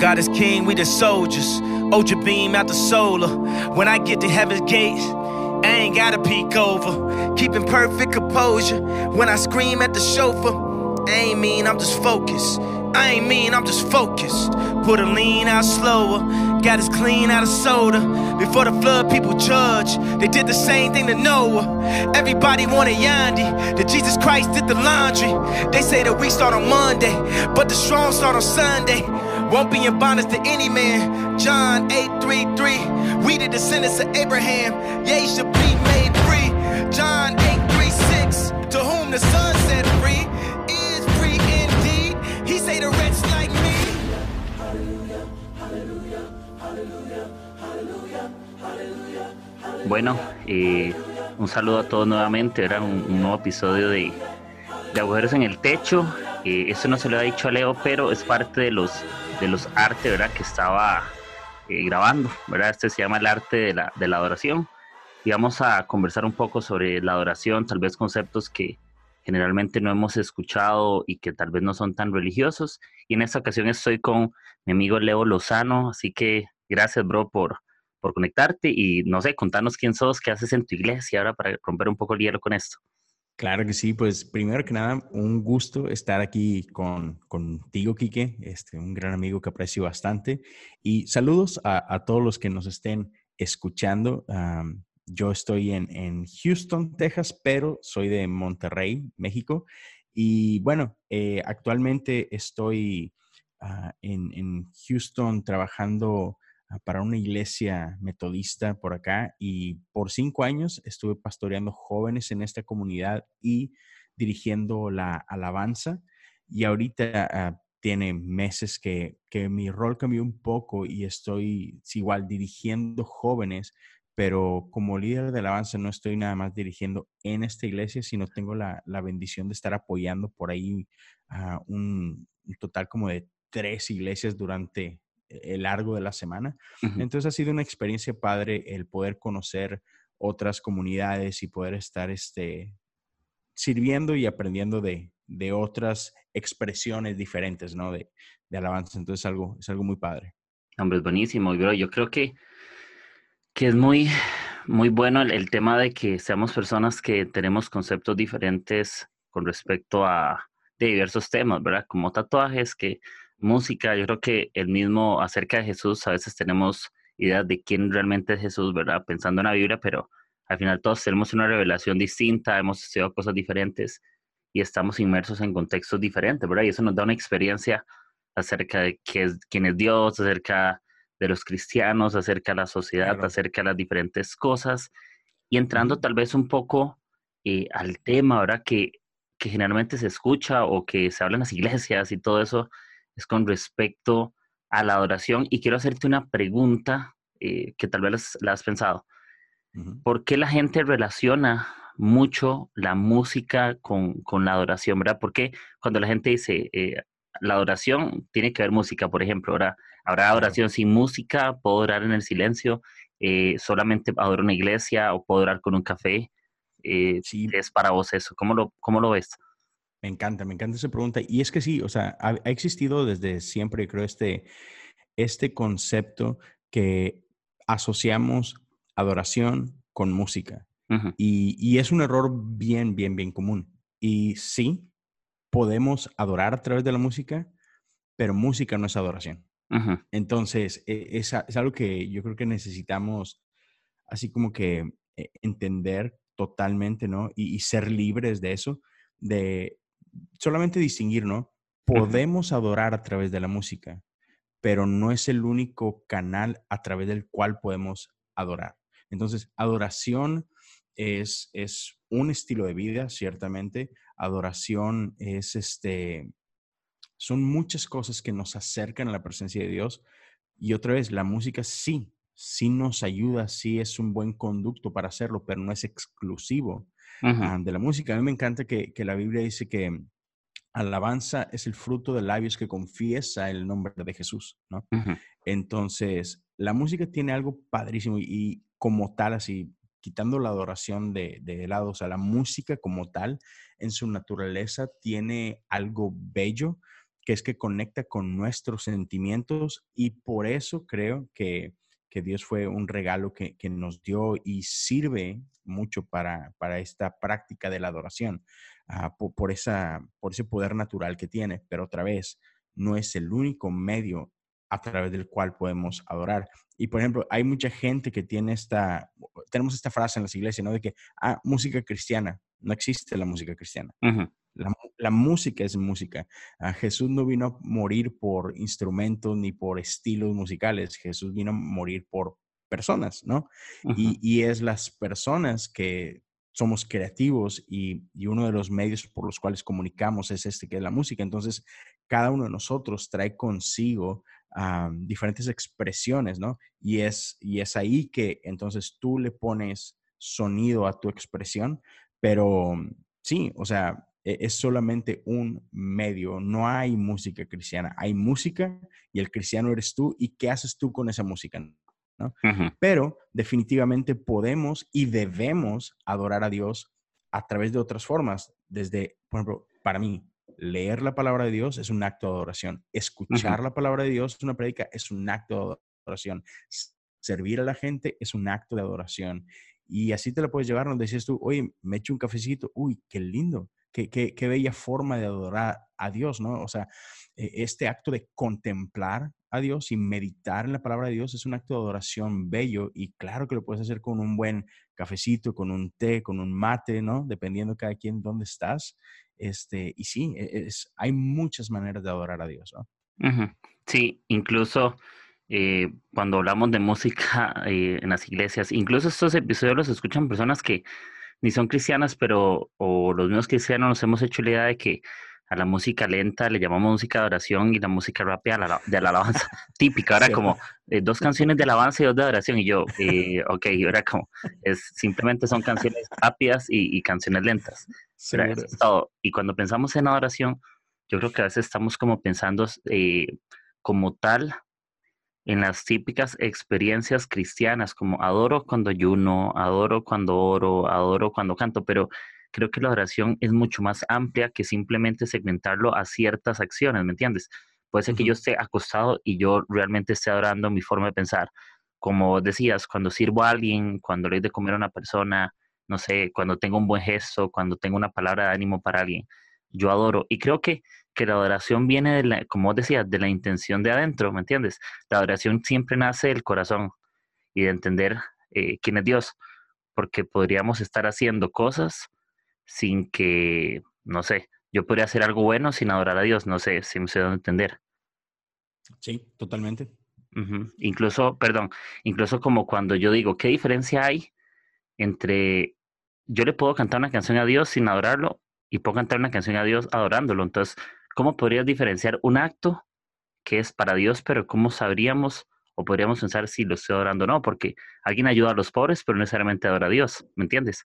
God is king, we the soldiers. Ultra beam out the solar. When I get to heaven's gates, I ain't gotta peek over. Keeping perfect composure. When I scream at the chauffeur, I ain't mean, I'm just focused. I ain't mean, I'm just focused. Put a lean out slower. Got us clean out of soda. Before the flood, people judge. They did the same thing to Noah. Everybody wanted Yandi. That Jesus Christ did the laundry. They say that we start on Monday, but the strong start on Sunday. Won't be in bondage to any man. John 8:33. We the descendants of Abraham. Ye should be made free. John 8:36. To whom the Son set free is free indeed. He say the wretch like me. Bueno, eh, un saludo a todos nuevamente. Era un, un nuevo episodio de, de Agujeros en el Techo. Eh, eso no se lo ha dicho a Leo, pero es parte de los, de los artes ¿verdad? que estaba eh, grabando. ¿verdad? Este se llama el arte de la, de la adoración. Y vamos a conversar un poco sobre la adoración, tal vez conceptos que generalmente no hemos escuchado y que tal vez no son tan religiosos. Y en esta ocasión estoy con mi amigo Leo Lozano, así que gracias, bro, por, por conectarte y no sé, contanos quién sos, qué haces en tu iglesia ahora para romper un poco el hielo con esto. Claro que sí, pues primero que nada, un gusto estar aquí con, contigo, Quique, este, un gran amigo que aprecio bastante. Y saludos a, todos los que nos estén escuchando. Yo estoy en, en Houston, Texas, pero soy de Monterrey, México. Y bueno, eh, actualmente estoy ah, en, en Houston trabajando para una iglesia metodista por acá y por cinco años estuve pastoreando jóvenes en esta comunidad y dirigiendo la alabanza. Y ahorita ah, tiene meses que, que mi rol cambió un poco y estoy igual dirigiendo jóvenes, pero como líder de alabanza no estoy nada más dirigiendo en esta iglesia, sino tengo la, la bendición de estar apoyando por ahí a un, un total como de tres iglesias durante largo de la semana. Entonces ha sido una experiencia padre el poder conocer otras comunidades y poder estar este, sirviendo y aprendiendo de, de otras expresiones diferentes, ¿no? De, de alabanza. Entonces algo, es algo muy padre. Hombre, es buenísimo, y, bro. Yo creo que, que es muy, muy bueno el, el tema de que seamos personas que tenemos conceptos diferentes con respecto a de diversos temas, ¿verdad? Como tatuajes, que música, yo creo que el mismo acerca de Jesús, a veces tenemos ideas de quién realmente es Jesús, ¿verdad? Pensando en la Biblia, pero al final todos tenemos una revelación distinta, hemos estudiado cosas diferentes y estamos inmersos en contextos diferentes, ¿verdad? Y eso nos da una experiencia acerca de qué es, quién es Dios, acerca de los cristianos, acerca de la sociedad, Claro. acerca de las diferentes cosas. Y entrando tal vez un poco eh, al tema, ¿verdad? Que, que generalmente se escucha o que se habla en las iglesias y todo eso, es con respecto a la adoración. Y quiero hacerte una pregunta eh, que tal vez la has pensado. Ujú. ¿Por qué la gente relaciona mucho la música con, con la adoración, verdad? Porque cuando la gente dice eh, la adoración tiene que haber música, por ejemplo, ¿verdad? Habrá adoración sin música, puedo orar en el silencio, eh, solamente adoro una iglesia o puedo orar con un café. Eh, Sí, ¿qué es para vos eso? ¿Cómo lo, cómo lo ves? Me encanta, me encanta esa pregunta. Y es que sí, o sea, ha, ha existido desde siempre, creo, este, este concepto que asociamos adoración con música. Y, y es un error bien, bien, bien común. Y sí, podemos adorar a través de la música, pero música no es adoración. Entonces, e- es, es algo que yo creo que necesitamos así como que eh, entender totalmente, ¿no? Y, y ser libres de eso, de solamente distinguir, ¿no? Podemos adorar a través de la música, pero no es el único canal a través del cual podemos adorar. Entonces, adoración es, es un estilo de vida, ciertamente. Adoración es este, son muchas cosas que nos acercan a la presencia de Dios. Y otra vez, la música sí, sí nos ayuda, sí es un buen conducto para hacerlo, pero no es exclusivo de la música. A mí me encanta que, que la Biblia dice que alabanza es el fruto de labios que confiesa el nombre de Jesús, ¿no? Entonces, la música tiene algo padrísimo y, y como tal, así, quitando la adoración de, de lado, o sea, la música como tal, en su naturaleza, tiene algo bello que es que conecta con nuestros sentimientos y por eso creo que, que Dios fue un regalo que, que, nos dio y sirve mucho para, para esta práctica de la adoración, uh, por, por, esa, por ese poder natural que tiene. Pero otra vez, no es el único medio a través del cual podemos adorar. Y por ejemplo, hay mucha gente que tiene esta, tenemos esta frase en las iglesias, ¿no? De que, ah, música cristiana. No existe la música cristiana. Uh -huh. la, la, música es música. Ah, Jesús no vino a morir por instrumentos ni por estilos musicales. Jesús vino a morir por personas, ¿no? Y, y, es las personas que somos creativos y, y, uno de los medios por los cuales comunicamos es este que es la música. Entonces, cada uno de nosotros trae consigo um, diferentes expresiones, ¿no? Y es, y es ahí que entonces tú le pones sonido a tu expresión, pero sí, o sea, e, es solamente un medio, no hay música cristiana, hay música y el cristiano eres tú y qué haces tú con esa música, ¿no? Uh -huh. Pero definitivamente podemos y debemos adorar a Dios a través de otras formas, desde, por ejemplo, para mí, leer la palabra de Dios es un acto de adoración. Escuchar uh -huh. la palabra de Dios, una predica, es un acto de adoración. Servir a la gente es un acto de adoración. Y así te la puedes llevar donde dices tú, oye, me echo un cafecito, uy, qué lindo, qué, qué, qué bella forma de adorar a Dios, ¿no? O sea, este acto de contemplar a Dios y meditar en la palabra de Dios es un acto de adoración bello y claro que lo puedes hacer con un buen cafecito, con un té, con un mate, ¿no? Dependiendo cada quien dónde estás. Este, y sí, e, es, hay muchas maneras de adorar a Dios, ¿no? Sí, incluso eh, cuando hablamos de música eh, en las iglesias, incluso estos episodios los escuchan personas que ni son cristianas, pero o los mismos cristianos nos hemos hecho la idea de que a la música lenta le llamamos música de oración y la música rápida la, de la alabanza típica. Ahora como eh, dos canciones de alabanza y dos de adoración y yo, eh, ok, ahora como es, simplemente son canciones rápidas y, y canciones lentas. Sí, Pero eso es todo. Y cuando pensamos en adoración, yo creo que a veces estamos como pensando eh, como tal en las típicas experiencias cristianas, como adoro cuando ayuno, adoro cuando oro, adoro cuando canto, pero creo que la oración es mucho más amplia que simplemente segmentarlo a ciertas acciones, ¿me entiendes? Puede ser uh -huh. que yo esté acostado y yo realmente esté adorando mi forma de pensar. Como decías, cuando sirvo a alguien, cuando le doy de comer a una persona, no sé, cuando tengo un buen gesto, cuando tengo una palabra de ánimo para alguien, yo adoro. Y creo que, que la adoración viene, de la, como vos decías, de la intención de adentro, ¿me entiendes? La adoración siempre nace del corazón y de entender eh, quién es Dios, porque podríamos estar haciendo cosas sin que, no sé, yo podría hacer algo bueno sin adorar a Dios, no sé si me sé dónde entender. Sí, totalmente. Uh -huh. Incluso, perdón, incluso como cuando yo digo, ¿qué diferencia hay entre yo le puedo cantar una canción a Dios sin adorarlo y puedo cantar una canción a Dios adorándolo? Entonces, ¿cómo podrías diferenciar un acto que es para Dios, pero cómo sabríamos o podríamos pensar si lo estoy adorando o no? Porque alguien ayuda a los pobres, pero no necesariamente adora a Dios, ¿me entiendes?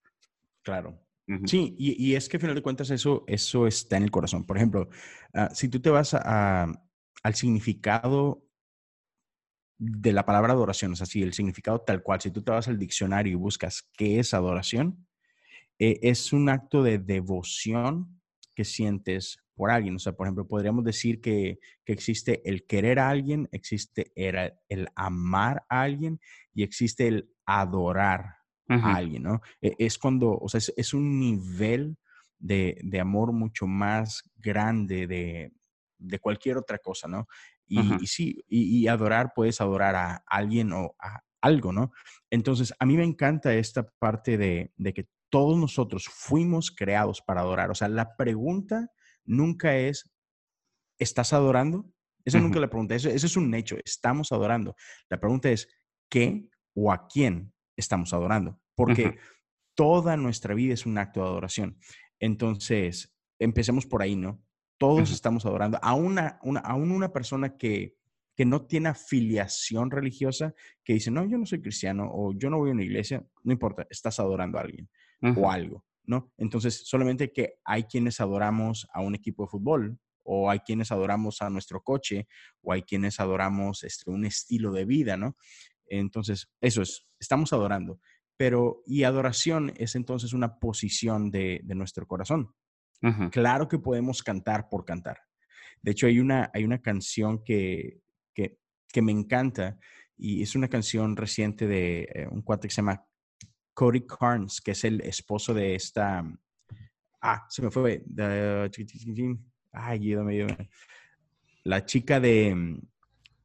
Claro. Uh -huh. Sí, y, y, es que al final de cuentas eso, eso está en el corazón. Por ejemplo, uh, si tú te vas a, a, al significado de la palabra adoración, o sea, si el significado tal cual, si tú te vas al diccionario y buscas qué es adoración, eh, es un acto de devoción que sientes por alguien. O sea, por ejemplo, podríamos decir que, que existe el querer a alguien, existe el, el, amar a alguien y existe el adorar uh -huh. a alguien, ¿no? E, es cuando, o sea, es, es un nivel de, de, amor mucho más grande de, de cualquier otra cosa, ¿no? Y, uh -huh. y sí, y, y, adorar, puedes adorar a alguien o a algo, ¿no? Entonces, a mí me encanta esta parte de, de que todos nosotros fuimos creados para adorar. O sea, la pregunta nunca es, ¿estás adorando? Esa uh -huh. nunca la pregunta, eso, eso, es un hecho, estamos adorando. La pregunta es, ¿qué o a quién estamos adorando? Porque uh -huh. toda nuestra vida es un acto de adoración. Entonces, empecemos por ahí, ¿no? Todos uh -huh. estamos adorando a una, una, a una persona que, que no tiene afiliación religiosa, que dice, no, yo no soy cristiano o yo no voy a una iglesia, no importa, estás adorando a alguien o algo, ¿no? Entonces, solamente que hay quienes adoramos a un equipo de fútbol o hay quienes adoramos a nuestro coche o hay quienes adoramos este, un estilo de vida, ¿no? Entonces, eso es, estamos adorando. Pero, y adoración es entonces una posición de, de nuestro corazón. Uh -huh. Claro que podemos cantar por cantar. De hecho, hay una, hay una canción que, que, que me encanta y es una canción reciente de eh, un cuate que se llama Cody Carnes, que es el esposo de esta. Ah, se me fue. ay, ayúdame, La chica de,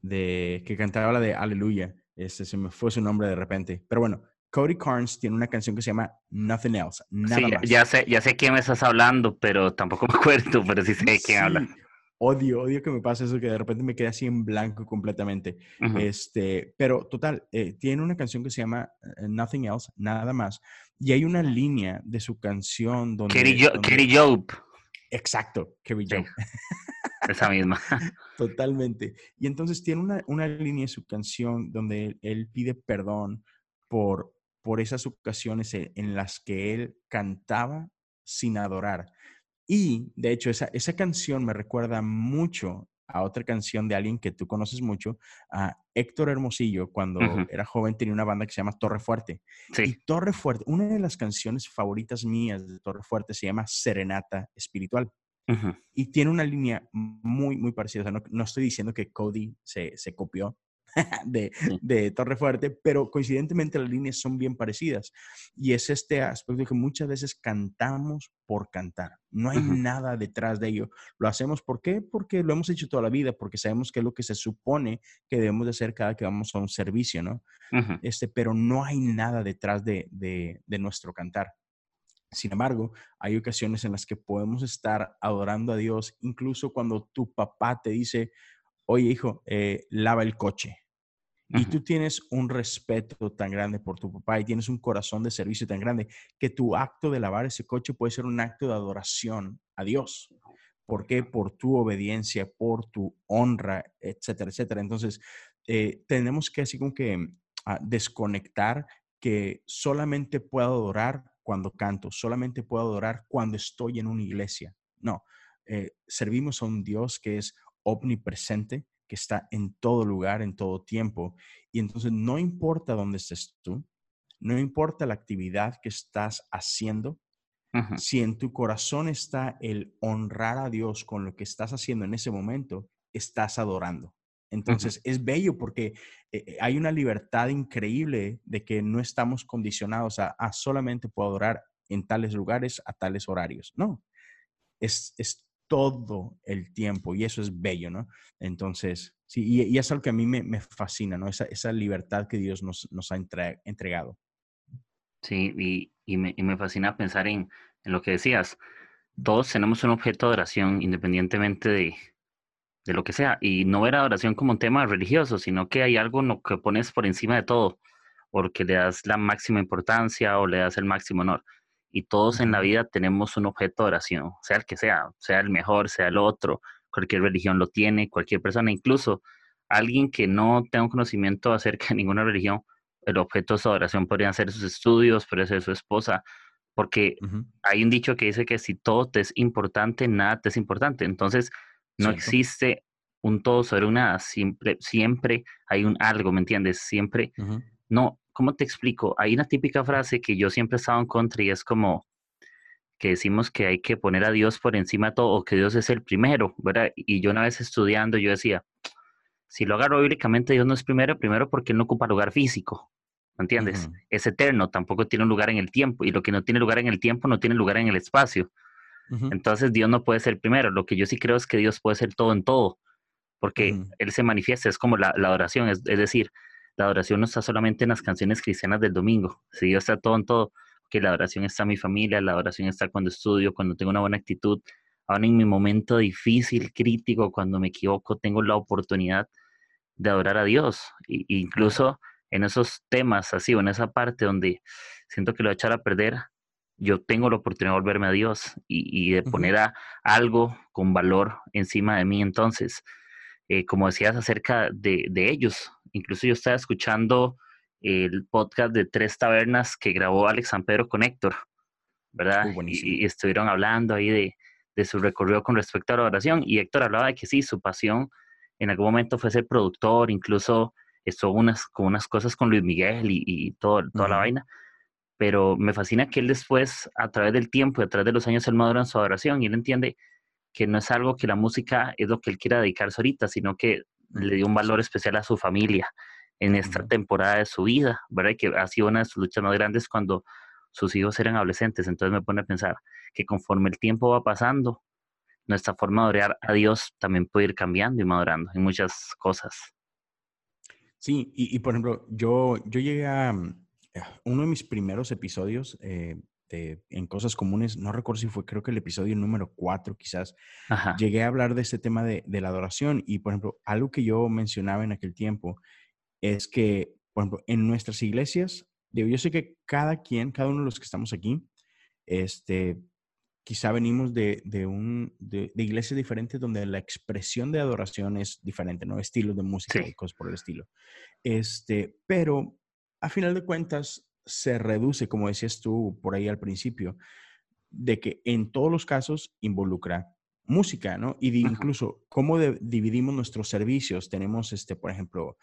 de que cantaba la de Aleluya. Este, se me fue su nombre de repente. Pero bueno, Cody Carnes tiene una canción que se llama Nothing Else. Nada sí, Ya sé, ya sé quién me estás hablando, pero tampoco me acuerdo, pero sí sé de quién habla. Odio, odio que me pase eso, que de repente me quede así en blanco completamente. este, pero total, eh, tiene una canción que se llama eh, Nothing Else, nada más. Y hay una línea de su canción donde... Kerry, Job. Exacto, Kerry Job. Esa misma. Totalmente. Y entonces tiene una, una línea de su canción donde él pide perdón por, por esas ocasiones e, en las que él cantaba sin adorar. Y de hecho, esa, esa canción me recuerda mucho a otra canción de alguien que tú conoces mucho, a Héctor Hermosillo, cuando era joven tenía una banda que se llama Torre Fuerte. Y Torre Fuerte, una de las canciones favoritas mías de Torre Fuerte se llama Serenata Espiritual. Y tiene una línea muy, muy parecida. no, no, estoy diciendo que Cody se, se copió de, de Torre Fuerte, pero coincidentemente las líneas son bien parecidas. Y es este aspecto que muchas veces cantamos por cantar. No hay nada detrás de ello. Lo hacemos ¿por qué? Porque lo hemos hecho toda la vida, porque sabemos que es lo que se supone que debemos de hacer cada que vamos a un servicio, ¿no? este, pero no hay nada detrás de, de, de nuestro cantar. Sin embargo, hay ocasiones en las que podemos estar adorando a Dios, incluso cuando tu papá te dice, oye hijo, eh, lava el coche. Y tú tienes un respeto tan grande por tu papá y tienes un corazón de servicio tan grande que tu acto de lavar ese coche puede ser un acto de adoración a Dios. ¿Por qué? Por tu obediencia, por tu honra, etcétera, etcétera. Entonces, eh, tenemos que así como que ah, desconectar que solamente puedo adorar cuando canto, solamente puedo adorar cuando estoy en una iglesia. No, eh, servimos a un Dios que es omnipresente, que está en todo lugar, en todo tiempo. Y entonces no importa dónde estés tú, no importa la actividad que estás haciendo, si en tu corazón está el honrar a Dios con lo que estás haciendo en ese momento, estás adorando. Entonces es bello porque eh, eh, hay una libertad increíble de que no estamos condicionados a, solamente puedo adorar en tales lugares a tales horarios. No, es, es todo el tiempo y eso es bello, ¿no? Entonces, sí, y, es algo que a mí me, fascina, ¿no? Esa, esa, libertad que Dios nos, nos ha entregado. Sí, y, y, me, y, me, fascina pensar en, en, lo que decías. Todos tenemos un objeto de oración independientemente de, de lo que sea, y no ver adoración como un tema religioso, sino que hay algo en lo que pones por encima de todo, porque le das la máxima importancia o le das el máximo honor y todos en la vida tenemos un objeto de oración, sea el que sea, sea el mejor, sea el otro, cualquier religión lo tiene, cualquier persona, incluso alguien que no tenga un conocimiento acerca de ninguna religión, el objeto de su oración podrían ser sus estudios, podría ser su esposa, porque hay un dicho que dice que si todo te es importante, nada te es importante. Entonces, no existe un todo sobre un nada, siempre, siempre hay un algo, ¿me entiendes? Siempre, no, ¿cómo te explico? Hay una típica frase que yo siempre he estado en contra y es como que decimos que hay que poner a Dios por encima de todo o que Dios es el primero, ¿verdad? Y yo una vez estudiando, yo decía, si lo agarro bíblicamente, Dios no es primero, primero porque Él no ocupa lugar físico, ¿me entiendes? Es eterno, tampoco tiene un lugar en el tiempo y lo que no tiene lugar en el tiempo no tiene lugar en el espacio. Entonces Dios no puede ser primero. Lo que yo sí creo es que Dios puede ser todo en todo, porque Él se manifiesta, es como la, la oración, es, es decir, la adoración no está solamente en las canciones cristianas del domingo, si Dios está todo en todo, que la adoración está en mi familia, la adoración está cuando estudio, cuando tengo una buena actitud, ahora en mi momento difícil, crítico, cuando me equivoco, tengo la oportunidad de adorar a Dios, e incluso en esos temas así, o en esa parte donde siento que lo voy a echar a perder, yo tengo la oportunidad de volverme a Dios y, de poner a algo con valor encima de mí. Entonces, eh, como decías acerca de, de, ellos, Incluso yo estaba escuchando el podcast de Tres Tabernas que grabó Alex San Pedro con Héctor, ¿verdad? y, estuvieron hablando ahí de, de, su recorrido con respecto a la oración. Y Héctor hablaba de que sí, su pasión en algún momento fue ser productor, incluso estuvo unas, con unas cosas con Luis Miguel y, todo, toda la vaina. Pero me fascina que él después, a través del tiempo y a través de los años, él madura en su adoración y él entiende que no es algo que la música es lo que él quiera dedicarse ahorita, sino que le dio un valor especial a su familia en esta temporada de su vida, ¿verdad? Que ha sido una de sus luchas más grandes cuando sus hijos eran adolescentes. Entonces me pone a pensar que conforme el tiempo va pasando, nuestra forma de orar a Dios también puede ir cambiando y madurando en muchas cosas. Sí, y, por ejemplo, yo, yo llegué a mm, uno de mis primeros episodios eh, en Cosas Comunes, no recuerdo si fue, creo que el episodio número cuatro quizás, llegué a hablar de este tema de, de, la adoración y, por ejemplo, algo que yo mencionaba en aquel tiempo es que, por ejemplo, en nuestras iglesias, yo sé que cada quien, cada uno de los que estamos aquí, este, quizá venimos de, de un, de, iglesias diferentes donde la expresión de adoración es diferente, ¿no? Estilos de música y cosas por el estilo. Este, pero a final de cuentas se reduce, como decías tú por ahí al principio, de que en todos los casos involucra música, ¿no? Y incluso cómo dividimos nuestros servicios. Tenemos, este, por ejemplo,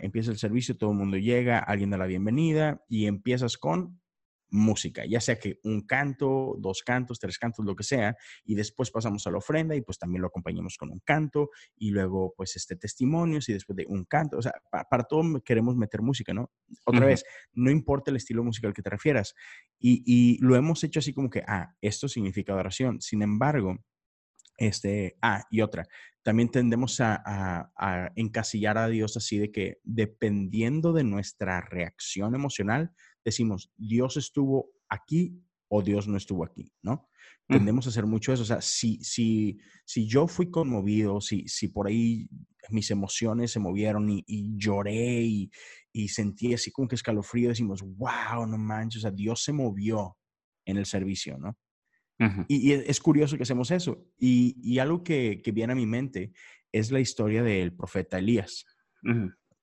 empieza el servicio, todo el mundo llega, alguien da la bienvenida y empiezas con música, ya sea que un canto, dos cantos, tres cantos, lo que sea, y después pasamos a la ofrenda y pues también lo acompañamos con un canto y luego pues este testimonios y después de un canto, o sea, para, todo queremos meter música, ¿no? Otra vez, no importa el estilo musical que te refieras y, y lo hemos hecho así como que, ah, esto significa adoración, sin embargo, este, ah, y otra, también tendemos a, encasillar a Dios así de que dependiendo de nuestra reacción emocional, decimos, Dios estuvo aquí o Dios no estuvo aquí, ¿no? Tendemos a hacer mucho eso. O sea, si, si, si yo fui conmovido, si, si por ahí mis emociones se movieron y, lloré y, y, sentí así como que escalofrío, decimos, wow, no manches, o sea, Dios se movió en el servicio, ¿no? y, es curioso que hacemos eso. Y, algo que, viene a mi mente es la historia del profeta Elías.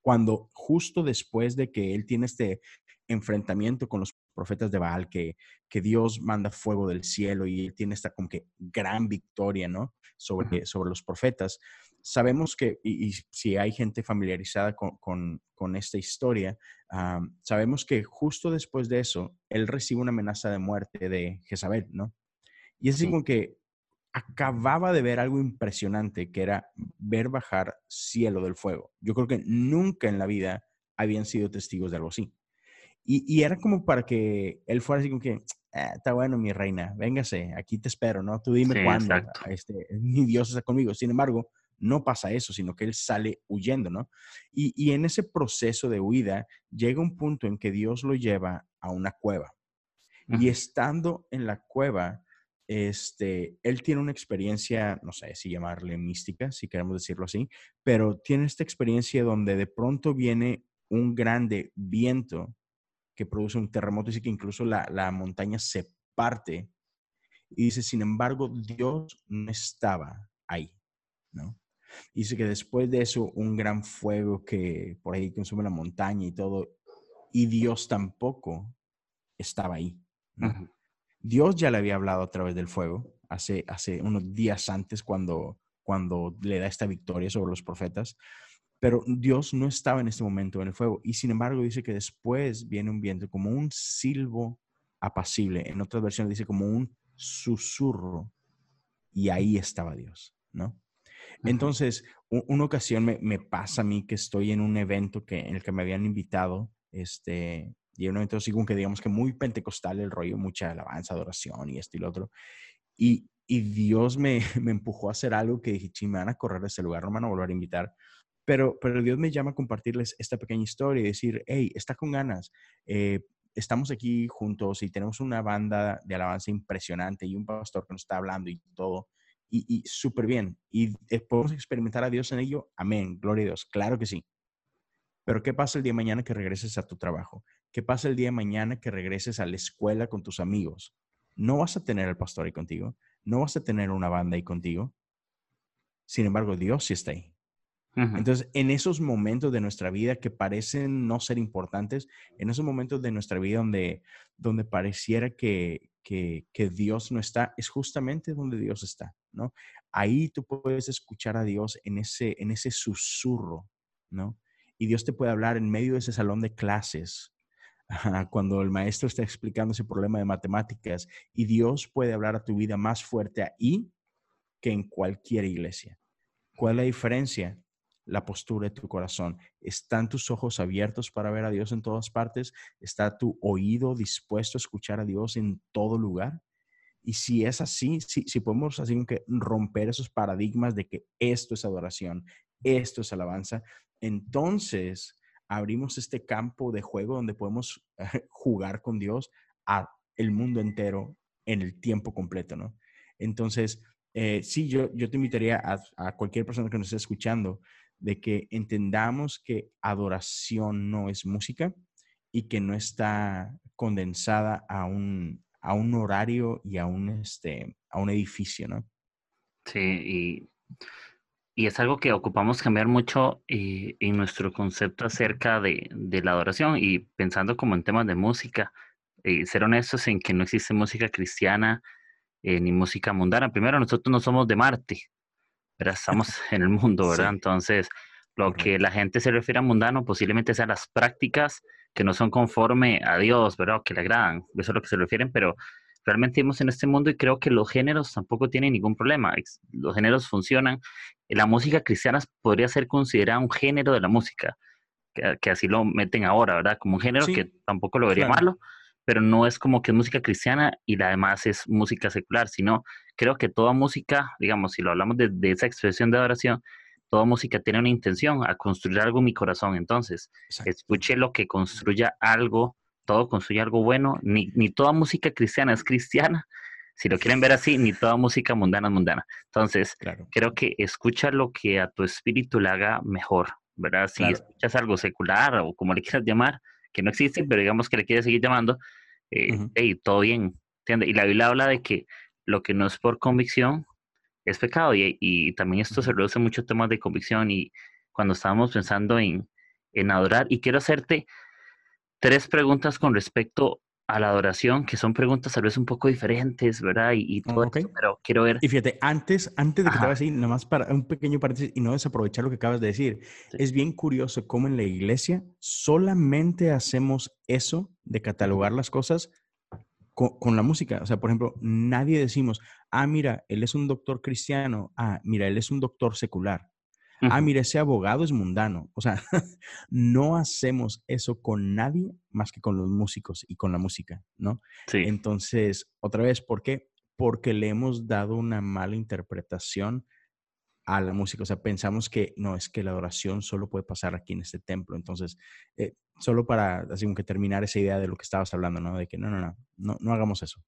Cuando justo después de que él tiene este enfrentamiento con los profetas de Baal, que, que Dios manda fuego del cielo y él tiene esta como que gran victoria, ¿no? Sobre, sobre los profetas. Sabemos que, y, si hay gente familiarizada con, con, esta historia, sabemos que justo después de eso, él recibe una amenaza de muerte de Jezabel, ¿no? Y es así como que acababa de ver algo impresionante, que era ver bajar cielo del fuego. Yo creo que nunca en la vida habían sido testigos de algo así. Y, era como para que él fuera así como que, ah, está bueno, mi reina, véngase, aquí te espero, ¿no? Tú dime cuándo. Este, mi Dios está conmigo. Sin embargo, no pasa eso, sino que él sale huyendo, ¿no? Y, y en ese proceso de huida llega un punto en que Dios lo lleva a una cueva. Y estando en la cueva, este, él tiene una experiencia, no sé si llamarle mística, si queremos decirlo así, pero tiene esta experiencia donde de pronto viene un grande viento que produce un terremoto, y que incluso la, la montaña se parte. Y dice, sin embargo, Dios no estaba ahí, ¿no? Dice que después de eso, un gran fuego que por ahí consume la montaña y todo, y Dios tampoco estaba ahí. ¿no? Dios ya le había hablado a través del fuego hace, hace unos días antes cuando, cuando le da esta victoria sobre los profetas, pero Dios no estaba en este momento en el fuego. Y sin embargo dice que después viene un viento como un silbo apacible. En otras versiones dice como un susurro. Y ahí estaba Dios, ¿no? Entonces, una ocasión me, me, pasa a mí que estoy en un evento que, en el que me habían invitado, este, y un evento así como que digamos que muy pentecostal el rollo, mucha alabanza, adoración y esto y lo otro. Y, y Dios me, me, empujó a hacer algo que dije, ching, me van a correr de ese lugar, no me van a volver a invitar. Pero, pero Dios me llama a compartirles esta pequeña historia y decir, hey, está con ganas. Eh, estamos aquí juntos y tenemos una banda de alabanza impresionante y un pastor que nos está hablando y todo. Y, y súper bien. Y eh, podemos experimentar a Dios en ello. Amén. Gloria a Dios. Claro que sí. Pero ¿qué pasa el día de mañana que regreses a tu trabajo? ¿Qué pasa el día de mañana que regreses a la escuela con tus amigos? No vas a tener al pastor ahí contigo, no vas a tener una banda ahí contigo. Sin embargo, Dios sí está ahí. Entonces, en esos momentos de nuestra vida que parecen no ser importantes, en esos momentos de nuestra vida donde, donde pareciera que, que, que, Dios no está, es justamente donde Dios está, ¿no? Ahí tú puedes escuchar a Dios en ese, en ese susurro, ¿no? y Dios te puede hablar en medio de ese salón de clases, cuando el maestro está explicando ese problema de matemáticas y Dios puede hablar a tu vida más fuerte ahí que en cualquier iglesia. ¿Cuál es la diferencia? La postura de tu corazón. ¿Están tus ojos abiertos para ver a Dios en todas partes? ¿Está tu oído dispuesto a escuchar a Dios en todo lugar? Y si es así, si, si podemos así que romper esos paradigmas de que esto es adoración, esto es alabanza, entonces abrimos este campo de juego donde podemos jugar con Dios a el mundo entero en el tiempo completo, ¿no? Entonces, eh, sí, yo, yo te invitaría a, a, cualquier persona que nos esté escuchando de que entendamos que adoración no es música y que no está condensada a un, a un horario y a un, este, a un edificio, ¿no? Sí, y, y es algo que ocupamos cambiar mucho eh, en nuestro concepto acerca de, de, la adoración y pensando como en temas de música, eh, ser honestos en que no existe música cristiana eh, ni música mundana. Primero, nosotros no somos de Marte, pero estamos en el mundo, ¿verdad? Sí. Entonces, lo que la gente se refiere a mundano posiblemente sean las prácticas que no son conforme a Dios, ¿verdad? que le agradan. Eso es a lo que se refieren, pero realmente vivimos en este mundo y creo que los géneros tampoco tienen ningún problema. Los géneros funcionan. La música cristiana podría ser considerada un género de la música, que, que así lo meten ahora, ¿verdad? Como un género sí, que tampoco lo vería claro. malo, pero no es como que es música cristiana y la demás es música secular, sino creo que toda música, digamos, si lo hablamos de, de esa expresión de adoración, toda música tiene una intención, a construir algo en mi corazón. Entonces, Exacto. escuche lo que construya algo, todo construye algo bueno. Ni, ni toda música cristiana es cristiana. Si lo quieren ver así, ni toda música mundana es mundana. Entonces, claro. creo que escucha lo que a tu espíritu le haga mejor, ¿verdad? Si claro. escuchas algo secular o como le quieras llamar, que no existe, pero digamos que le quieres seguir llamando, eh, uh -huh. hey, todo bien, ¿entiendes? Y la Biblia habla de que lo que no es por convicción, es pecado y, y, también esto se reduce mucho temas de convicción y cuando estábamos pensando en, en, adorar y quiero hacerte tres preguntas con respecto a la adoración que son preguntas tal vez un poco diferentes, ¿verdad? Y, y todo okay. esto, pero quiero ver. Y fíjate, antes, antes de que Ajá. te vayas ahí, nomás para un pequeño paréntesis y no desaprovechar lo que acabas de decir, sí. es bien curioso cómo en la iglesia solamente hacemos eso de catalogar las cosas con, con, la música. O sea, por ejemplo, nadie decimos, ah, mira, él es un doctor cristiano, ah, mira, él es un doctor secular. Uh -huh. Ah, mira, ese abogado es mundano. O sea, no hacemos eso con nadie más que con los músicos y con la música, ¿no? Sí. Entonces, otra vez, ¿por qué? Porque le hemos dado una mala interpretación a la música. O sea, pensamos que no, es que la adoración solo puede pasar aquí en este templo. Entonces, eh, solo para así como que terminar esa idea de lo que estabas hablando, ¿no? De que no, no, no, no, no hagamos eso.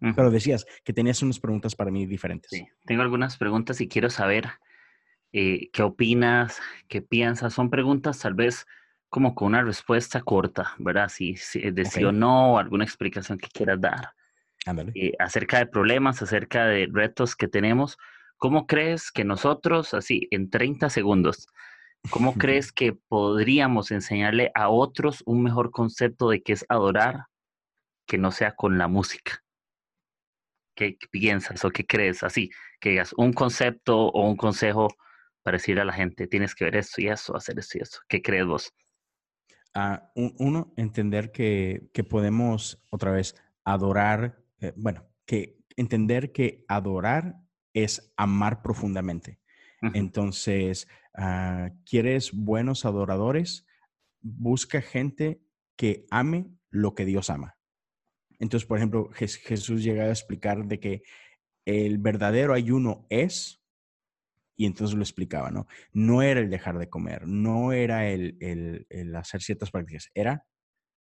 Uh -huh. Pero decías que tenías unas preguntas para mí diferentes. Sí, tengo algunas preguntas y quiero saber eh, qué opinas, qué piensas. Son preguntas tal vez como con una respuesta corta, ¿verdad? Si, si de okay. sí o no, o alguna explicación que quieras dar. Eh, acerca de problemas, acerca de retos que tenemos. ¿Cómo crees que nosotros, así, en 30 segundos, cómo crees que podríamos enseñarle a otros un mejor concepto de qué es adorar que no sea con la música? ¿Qué piensas o qué crees? Así, que digas un concepto o un consejo para a la gente, tienes que ver esto y eso, hacer esto y eso. ¿Qué crees vos? Uh, uno, entender que, que, podemos otra vez adorar, eh, bueno, que entender que adorar es amar profundamente. Uh -huh. Entonces, uh, ¿quieres buenos adoradores? Busca gente que ame lo que Dios ama. Entonces, por ejemplo, Jesús llega a explicar de que el verdadero ayuno es, y entonces lo explicaba, ¿no? No era el dejar de comer, no era el, el, el hacer ciertas prácticas, era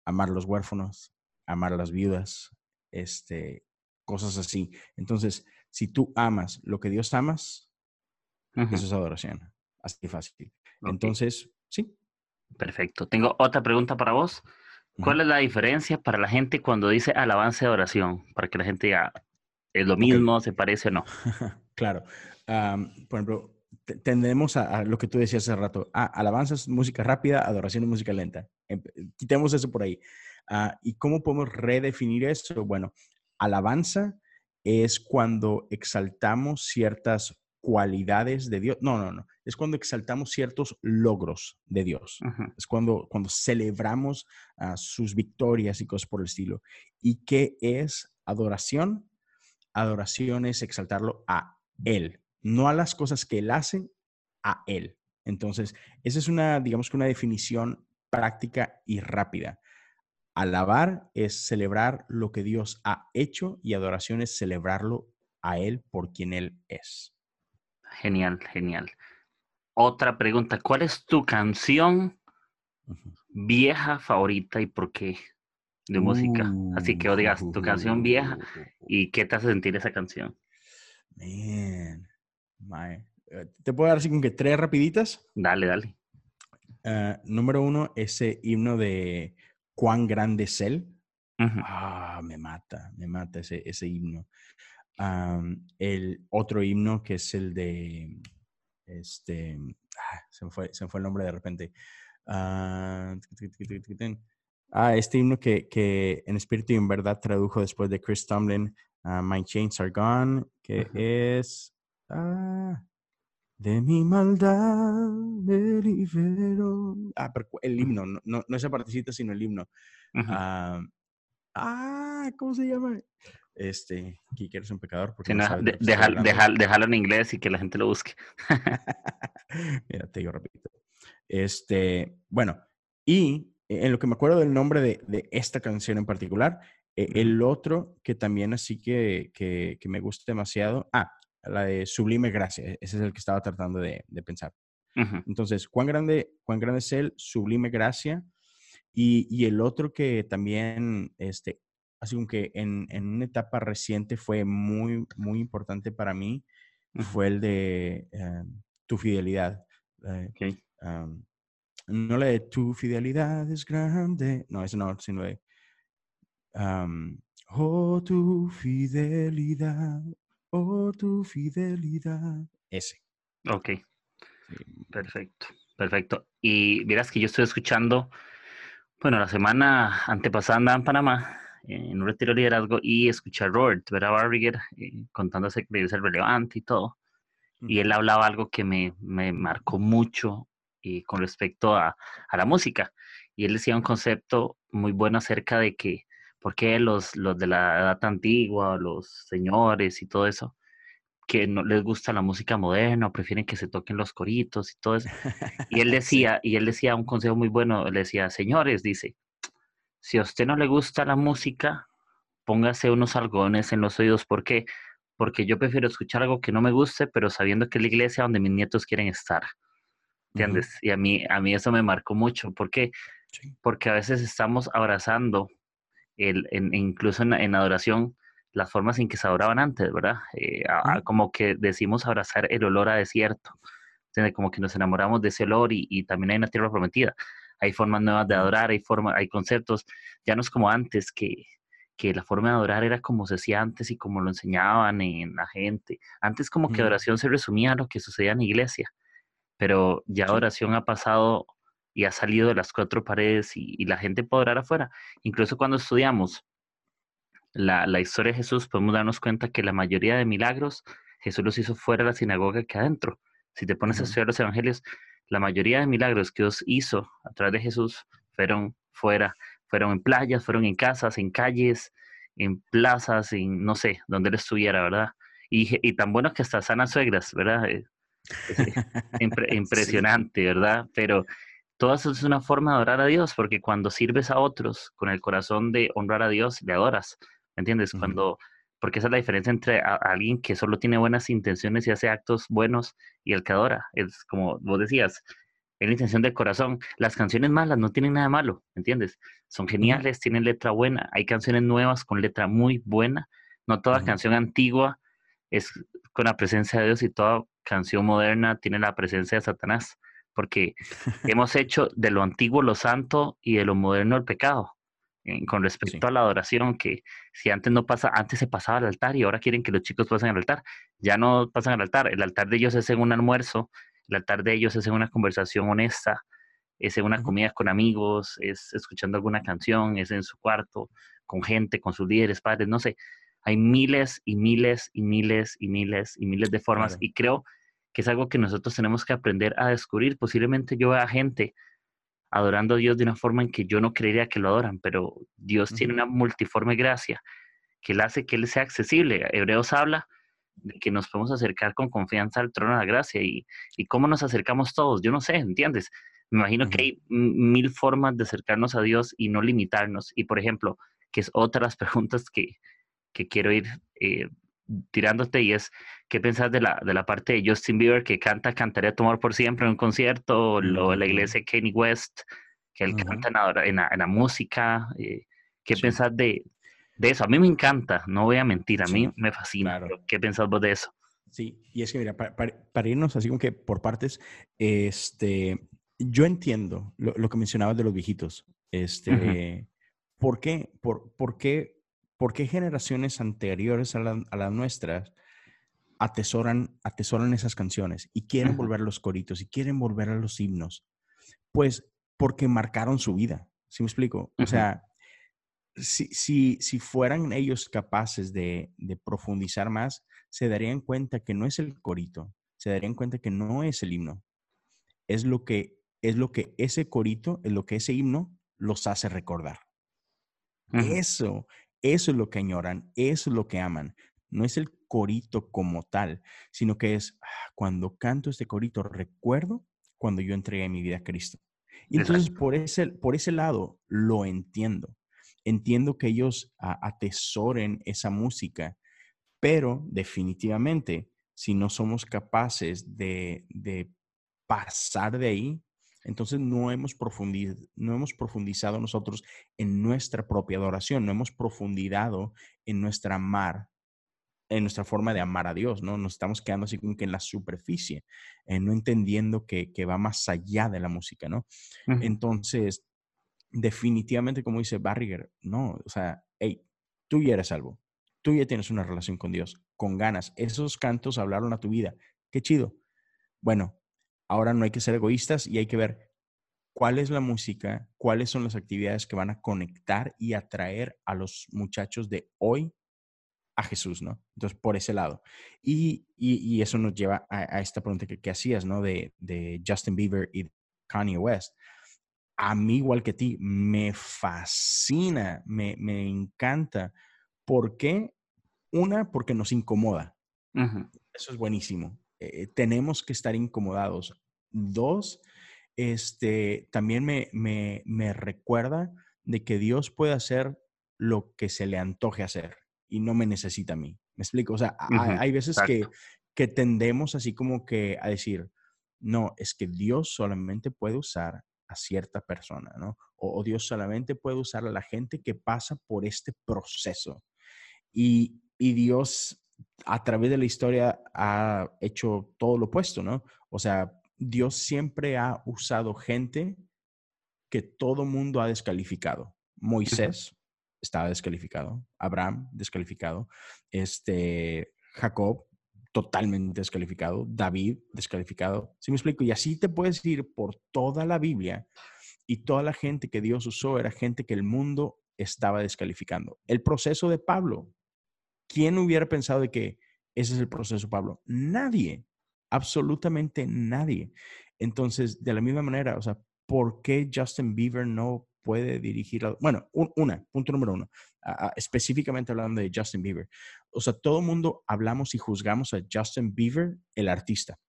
amar los huérfanos, amar a las viudas, este, cosas así. Entonces, si tú amas lo que Dios amas, -huh. eso es adoración. Así fácil. Okay. Entonces, sí. Perfecto. Tengo otra pregunta para vos. ¿Cuál es la diferencia para la gente cuando dice alabanza y oración? Para que la gente diga, ¿es lo mismo? Okay. ¿Se parece o no? claro. Um, por ejemplo, tendemos a, a, lo que tú decías hace rato. Ah, alabanza es música rápida, adoración es música lenta. Quitemos eso por ahí. Uh, ¿Y cómo podemos redefinir eso? Bueno, alabanza es cuando exaltamos ciertas cualidades de Dios. No, no, no. Es cuando exaltamos ciertos logros de Dios. Es cuando, cuando celebramos uh, sus victorias y cosas por el estilo. ¿Y qué es adoración? Adoración es exaltarlo a Él, no a las cosas que Él hace, a Él. Entonces, esa es una, digamos que una definición práctica y rápida. Alabar es celebrar lo que Dios ha hecho y adoración es celebrarlo a Él por quien Él es. Genial, genial. Otra pregunta, ¿cuál es tu canción vieja favorita y por qué de música? Así que o digas tu canción vieja uh. y qué te hace sentir esa canción. Man, eh, ¿Te puedo dar así como que tres rapiditas? Dale, dale. Ah, número uno, ese himno de Cuán grande es él. Ah, me mata, me mata ese, ese himno. el otro himno que es el de, este, ah, se, me fue, se fue el nombre de repente. ah, este himno que, que, en espíritu y en verdad tradujo después de Chris Tomlin, My Chains Are Gone, que es... De mi maldad me libero. Ah, pero el himno, no, no, no esa partecita, sino el himno. ah, ah, ¿cómo se llama? Este, que eres un pecador. Porque no, déjalo en inglés y que la gente lo busque. Mira, te digo rapidito. Este, bueno, y en lo que me acuerdo del nombre de, de esta canción en particular, eh, el otro que también así que, que, que, me gusta demasiado, ah, la de Sublime Gracia, e-, ese es el que estaba tratando de, pensar. Entonces, ¿cuán grande, ¿cuán grande es el Sublime Gracia? Y, el otro que también, este, así como que en, una etapa reciente fue muy, muy importante para mí, fue el de eh, Tu Fidelidad. Eh, no la de Tu Fidelidad es grande, no, eso no, sino de... oh, tu fidelidad Oh, tu fidelidad. Ese. Ok. Perfecto, perfecto. Y miras que yo estoy escuchando, bueno, la semana antepasada andaba en Panamá en un retiro de liderazgo y escuché a Robert, ¿verdad? Barriger, eh, contando ese que ser relevante y todo. Y él hablaba algo que me, me marcó mucho y eh, con respecto a, a, la música. Y él decía un concepto muy bueno acerca de que ¿Por qué los, los de la edad antigua, los señores y todo eso, que no les gusta la música moderna prefieren que se toquen los coritos y todo eso? Y él decía, y él decía un consejo muy bueno, le decía, señores, dice, si a usted no le gusta la música, póngase unos algodones en los oídos. ¿Por qué? Porque yo prefiero escuchar algo que no me guste, pero sabiendo que es la iglesia donde mis nietos quieren estar. ¿Entiendes? Y a mí, a mí eso me marcó mucho. ¿Por qué? Porque a veces estamos abrazando el, incluso en, adoración, las formas en que se adoraban antes, ¿verdad? Eh, como que decimos abrazar el olor a desierto, como que nos enamoramos de ese olor y, también hay una tierra prometida. Hay formas nuevas de adorar, hay, formas, hay conceptos, ya no es como antes, que, que la forma de adorar era como se hacía antes y como lo enseñaban en la gente. Antes como que adoración se resumía a lo que sucedía en la iglesia, pero ya adoración ha pasado y ha salido de las cuatro paredes y, la gente puede orar afuera. Incluso cuando estudiamos la, historia de Jesús, podemos darnos cuenta que la mayoría de milagros Jesús los hizo fuera de la sinagoga que adentro. Si te pones a estudiar los evangelios, la mayoría de milagros que Dios hizo a través de Jesús fueron fuera, fueron en playas, fueron en casas, en calles, en plazas, en no sé, donde él estuviera, ¿verdad? Y, y tan bueno que hasta sanas suegras, ¿verdad? Eh, impresionante, ¿verdad? Pero todo eso es una forma de adorar a Dios, porque cuando sirves a otros con el corazón de honrar a Dios, le adoras. ¿Me entiendes? Cuando, porque esa es la diferencia entre alguien que solo tiene buenas intenciones y hace actos buenos y el que adora. Es como vos decías, es la intención del corazón. Las canciones malas no tienen nada malo, ¿me entiendes? Son geniales, tienen letra buena. Hay canciones nuevas con letra muy buena. No toda canción antigua es con la presencia de Dios y toda canción moderna tiene la presencia de Satanás porque hemos hecho de lo antiguo lo santo y de lo moderno el pecado. con respecto a la adoración, que si antes no pasa, antes se pasaba al altar y ahora quieren que los chicos pasen al altar, ya no pasan al altar, el altar de ellos es en un almuerzo, el altar de ellos es en una conversación honesta, es en una comida con amigos, es escuchando alguna canción, es en su cuarto, con gente, con sus líderes, padres, no sé. Hay miles y miles y miles y miles y miles de formas y creo que es algo que nosotros tenemos que aprender a descubrir. Posiblemente yo vea gente adorando a Dios de una forma en que yo no creería que lo adoran, pero Dios tiene una multiforme gracia que le hace que Él sea accesible. Hebreos habla que nos podemos acercar con confianza al trono de la gracia y, y cómo nos acercamos todos. Yo no sé, ¿entiendes? Me imagino que hay mil formas de acercarnos a Dios y no limitarnos. Y por ejemplo, que es otra de las preguntas que, que quiero ir eh, tirándote y es, ¿qué pensás de la, de la parte de Justin Bieber que canta Cantaré a tomar por siempre en un concierto? O lo, la iglesia de Kanye West, que él canta en la, en la, música. Eh, ¿Qué pensás de, de, eso? A mí me encanta, no voy a mentir, a mí me fascina. ¿Qué pensás vos de eso? Sí, y es que mira, para, irnos así como que por partes, este, yo entiendo lo, lo que mencionabas de los viejitos. Este, ¿Por qué? Por, por qué ¿por qué generaciones anteriores a, las nuestras atesoran, atesoran esas canciones y quieren volver a los coritos y quieren volver a los himnos? Pues porque marcaron su vida. ¿Sí me explico? O sea, si, si, si, fueran ellos capaces de, de, profundizar más, se darían cuenta que no es el corito, se darían cuenta que no es el himno. Es lo que, es lo que ese corito, es lo que ese himno los hace recordar. Eso eso es lo que añoran, eso es lo que aman. No es el corito como tal, sino que es ah, cuando canto este corito, recuerdo cuando yo entregué mi vida a Cristo. Y entonces por ese, por ese lado lo entiendo. Entiendo que ellos atesoren esa música, pero definitivamente si no somos capaces de, de pasar de ahí, entonces no hemos, no hemos profundizado nosotros en nuestra propia adoración, no hemos profundizado en nuestra amar, en nuestra forma de amar a Dios, ¿no? Nos estamos quedando así como que en la superficie, eh, no entendiendo que, va más allá de la música, ¿no? Entonces, definitivamente, como dice Barriger, no, o sea, hey, tú ya eres salvo, tú ya tienes una relación con Dios, con ganas, esos cantos hablaron a tu vida, qué chido. Bueno, ahora no hay que ser egoístas y hay que ver cuál es la música, cuáles son las actividades que van a conectar y atraer a los muchachos de hoy a Jesús, ¿no? Entonces, por ese lado. Y, y, eso nos lleva a, esta pregunta que, hacías, ¿no? De, de, Justin Bieber y Kanye West. A mí, igual que a ti, me fascina, me, me encanta. ¿Por qué? Una, porque nos incomoda. Eso es buenísimo. Eh, tenemos que estar incomodados. Dos, este, también me, me, me, recuerda de que Dios puede hacer lo que se le antoje hacer y no me necesita a mí. ¿Me explico? O sea, hay, veces que, que tendemos así como que a decir, no, es que Dios solamente puede usar a cierta persona, ¿no? O, o, Dios solamente puede usar a la gente que pasa por este proceso. Y, y Dios a través de la historia ha hecho todo lo opuesto, ¿no? O sea, Dios siempre ha usado gente que todo mundo ha descalificado. Moisés estaba descalificado, Abraham descalificado, este Jacob totalmente descalificado, David descalificado. ¿Sí me explico? Y así te puedes ir por toda la Biblia y toda la gente que Dios usó era gente que el mundo estaba descalificando. El proceso de Pablo, ¿Quién hubiera pensado de que ese es el proceso, Pablo? Nadie, absolutamente nadie. Entonces, de la misma manera, o sea, ¿por qué Justin Bieber no puede dirigir? bueno, una, punto número uno, específicamente hablando de Justin Bieber. O sea, todo el mundo hablamos y juzgamos a Justin Bieber, el artista.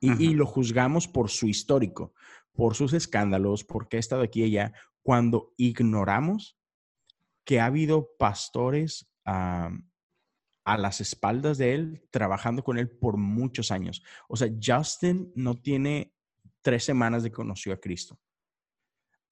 Y, y, lo juzgamos por su histórico, por sus escándalos, porque ha estado aquí y allá, cuando ignoramos que ha habido pastores a, las espaldas de él, trabajando con él por muchos años. O sea, Justin no tiene tres semanas de conoció a Cristo.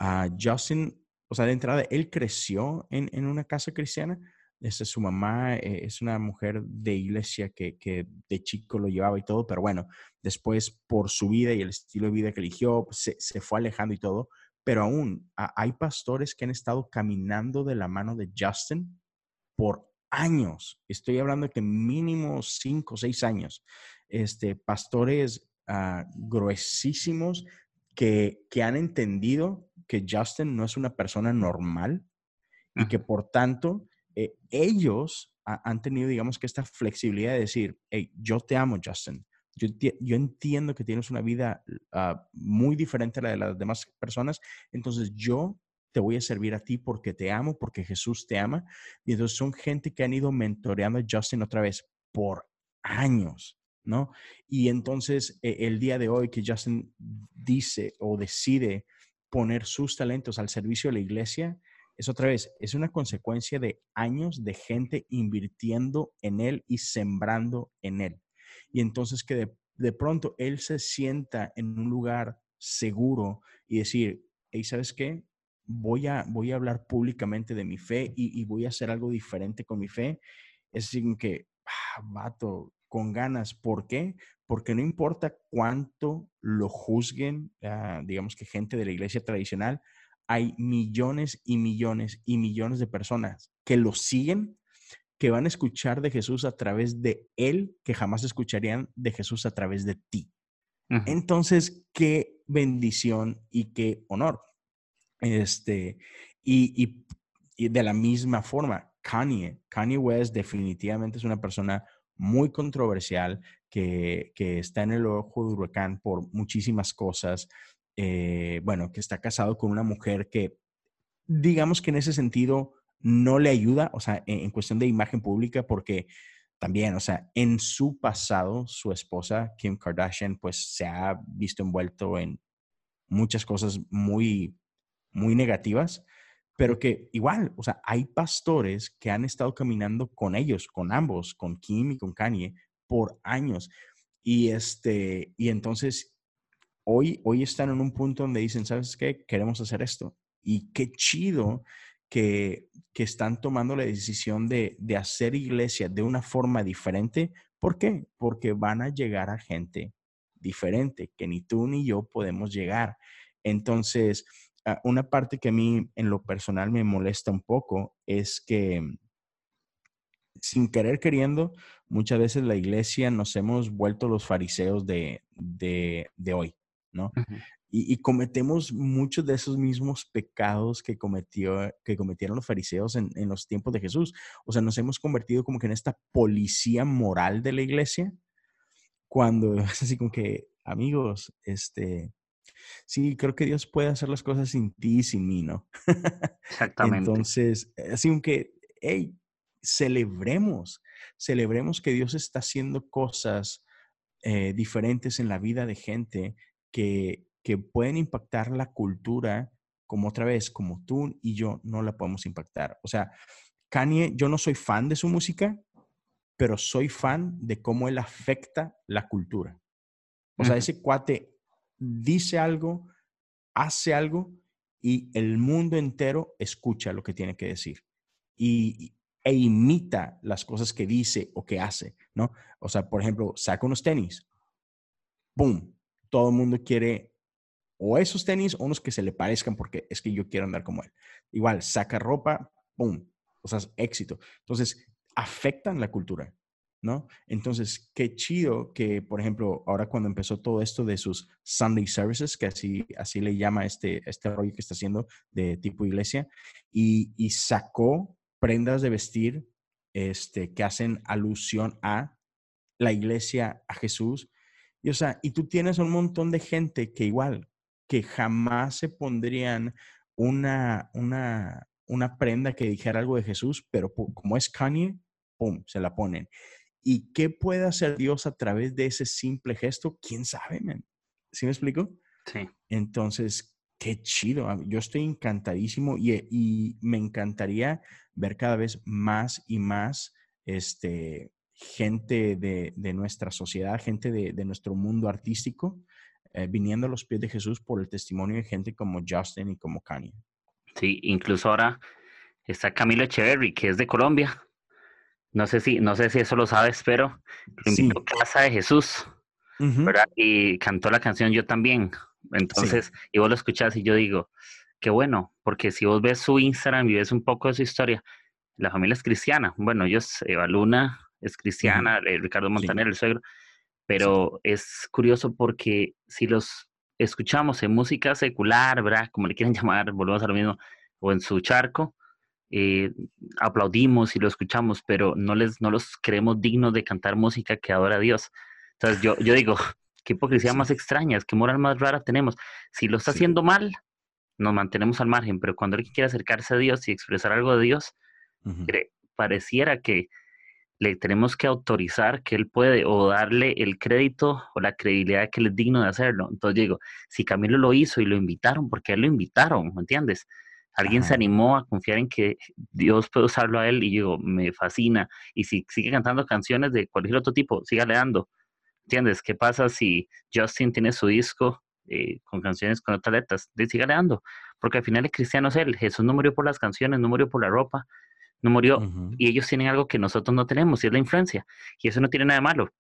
Uh, Justin, o sea, de entrada, él creció en, en una casa cristiana. Este, su mamá eh, es una mujer de iglesia que, que, de chico lo llevaba y todo, pero bueno, después por su vida y el estilo de vida que eligió, se, se fue alejando y todo. Pero aún hay pastores que han estado caminando de la mano de Justin por años. Estoy hablando de que mínimo cinco o seis años. Este, pastores uh, gruesísimos que, que, han entendido que Justin no es una persona normal y que por tanto eh, ellos han tenido, digamos que esta flexibilidad de decir, hey, yo te amo, Justin. Yo, yo entiendo que tienes una vida ah, muy diferente a la de las demás personas, entonces yo te voy a servir a ti porque te amo, porque Jesús te ama. Y entonces son gente que han ido mentoreando a Justin otra vez por años, ¿no? Y entonces e, el día de hoy que Justin dice o decide poner sus talentos al servicio de la iglesia, es otra vez, es una consecuencia de años de gente invirtiendo en él y sembrando en él. Y entonces que de, pronto él se sienta en un lugar seguro y decir, hey, ¿sabes qué? Voy a, voy a hablar públicamente de mi fe y, voy a hacer algo diferente con mi fe. Es decir, que, ah, vato, con ganas. ¿Por qué? Porque no importa cuánto lo juzguen, ah, digamos que gente de la iglesia tradicional, hay millones y millones y millones de personas que lo siguen, que van a escuchar de Jesús a través de Él, que jamás escucharían de Jesús a través de ti. Entonces, qué bendición y qué honor. Este, y, y, de la misma forma, Kanye, Kanye West definitivamente es una persona muy controversial que, que está en el ojo de huracán por muchísimas cosas. Eh, bueno, que está casado con una mujer que, digamos que en ese sentido, no le ayuda, o sea, en, cuestión de imagen pública, porque también, o sea, en su pasado, su esposa, Kim Kardashian, pues se ha visto envuelto en muchas cosas muy, muy negativas, pero que igual, o sea, hay pastores que han estado caminando con ellos, con ambos, con Kim y con Kanye, por años. Y este, y entonces hoy, hoy están en un punto donde dicen, ¿sabes qué? Queremos hacer esto. Y qué chido que, que están tomando la decisión de, de, hacer iglesia de una forma diferente. ¿Por qué? Porque van a llegar a gente diferente que ni tú ni yo podemos llegar. Entonces, una parte que a mí en lo personal me molesta un poco es que sin querer queriendo, muchas veces la iglesia nos hemos vuelto los fariseos de, de, de hoy. ¿no? y, cometemos muchos de esos mismos pecados que, cometió, que cometieron los fariseos en, en, los tiempos de Jesús. O sea, nos hemos convertido como que en esta policía moral de la iglesia, cuando es así como que, amigos, este, sí, creo que Dios puede hacer las cosas sin ti y sin mí, ¿no? Exactamente. Entonces, así como que, hey, celebremos, celebremos que Dios está haciendo cosas eh, diferentes en la vida de gente que, pueden impactar la cultura como otra vez, como tú y yo no la podemos impactar. O sea, Kanye, yo no soy fan de su música, pero soy fan de cómo él afecta la cultura. O sea, ese cuate dice algo, hace algo y el mundo entero escucha lo que tiene que decir y, e imita las cosas que dice o que hace, ¿no? O sea, por ejemplo, saca unos tenis, ¡boom! todo el mundo quiere o esos tenis o unos que se le parezcan porque es que yo quiero andar como él. Igual, saca ropa, ¡pum! O sea, éxito. Entonces, afectan la cultura, ¿no? Entonces, qué chido que, por ejemplo, ahora cuando empezó todo esto de sus Sunday services, que así, así le llama este, este rollo que está haciendo de tipo iglesia, y, sacó prendas de vestir este, que hacen alusión a la iglesia, a Jesús, y, o sea, y tú tienes un montón de gente que igual, que jamás se pondrían una, una, una prenda que dijera algo de Jesús, pero como es Kanye, ¡pum!, se la ponen. ¿Y qué puede hacer Dios a través de ese simple gesto? ¿Quién sabe, man? ¿Sí me explico? Sí. Entonces, qué chido. Yo estoy encantadísimo y, y me encantaría ver cada vez más y más este, gente de, nuestra sociedad, gente de, nuestro mundo artístico, eh, viniendo a los pies de Jesús por el testimonio de gente como Justin y como Kanye. Sí, incluso ahora está Camilo Echeverry, que es de Colombia. No sé si, no sé si eso lo sabes, pero lo invitó a Casa de Jesús, ¿verdad? Y cantó la canción Yo también. Entonces, y vos lo escuchás y yo digo, qué bueno, porque si vos ves su Instagram y ves un poco de su historia, la familia es cristiana. Bueno, ellos, Eva Luna, es cristiana, eh, Ricardo Montaner, el suegro, pero es curioso porque si los escuchamos en música secular, ¿verdad? Como le quieren llamar, volvemos a lo mismo, o en su charco, eh, aplaudimos y lo escuchamos, pero no, les, no los creemos dignos de cantar música que adora a Dios. Entonces yo, yo digo, qué hipocresía más extraña, qué moral más rara tenemos. Si lo está haciendo mal, nos mantenemos al margen, pero cuando alguien quiere acercarse a Dios y expresar algo de Dios, pareciera que le tenemos que autorizar que él puede o darle el crédito o la credibilidad que él es digno de hacerlo. Entonces digo, si Camilo lo hizo y lo invitaron, porque él lo invitaron, ¿me entiendes? Alguien se animó a confiar en que Dios puede usarlo a él y digo, me fascina. Y si sigue cantando canciones de cualquier otro tipo, siga dando. ¿Entiendes? ¿Qué pasa si Justin tiene su disco eh, con canciones con otras letras? Siga dando. Porque al final el cristiano es él. Jesús no murió por las canciones, no murió por la ropa, no murió. Y ellos tienen algo que nosotros no tenemos y es la influencia. Y eso no tiene nada de malo.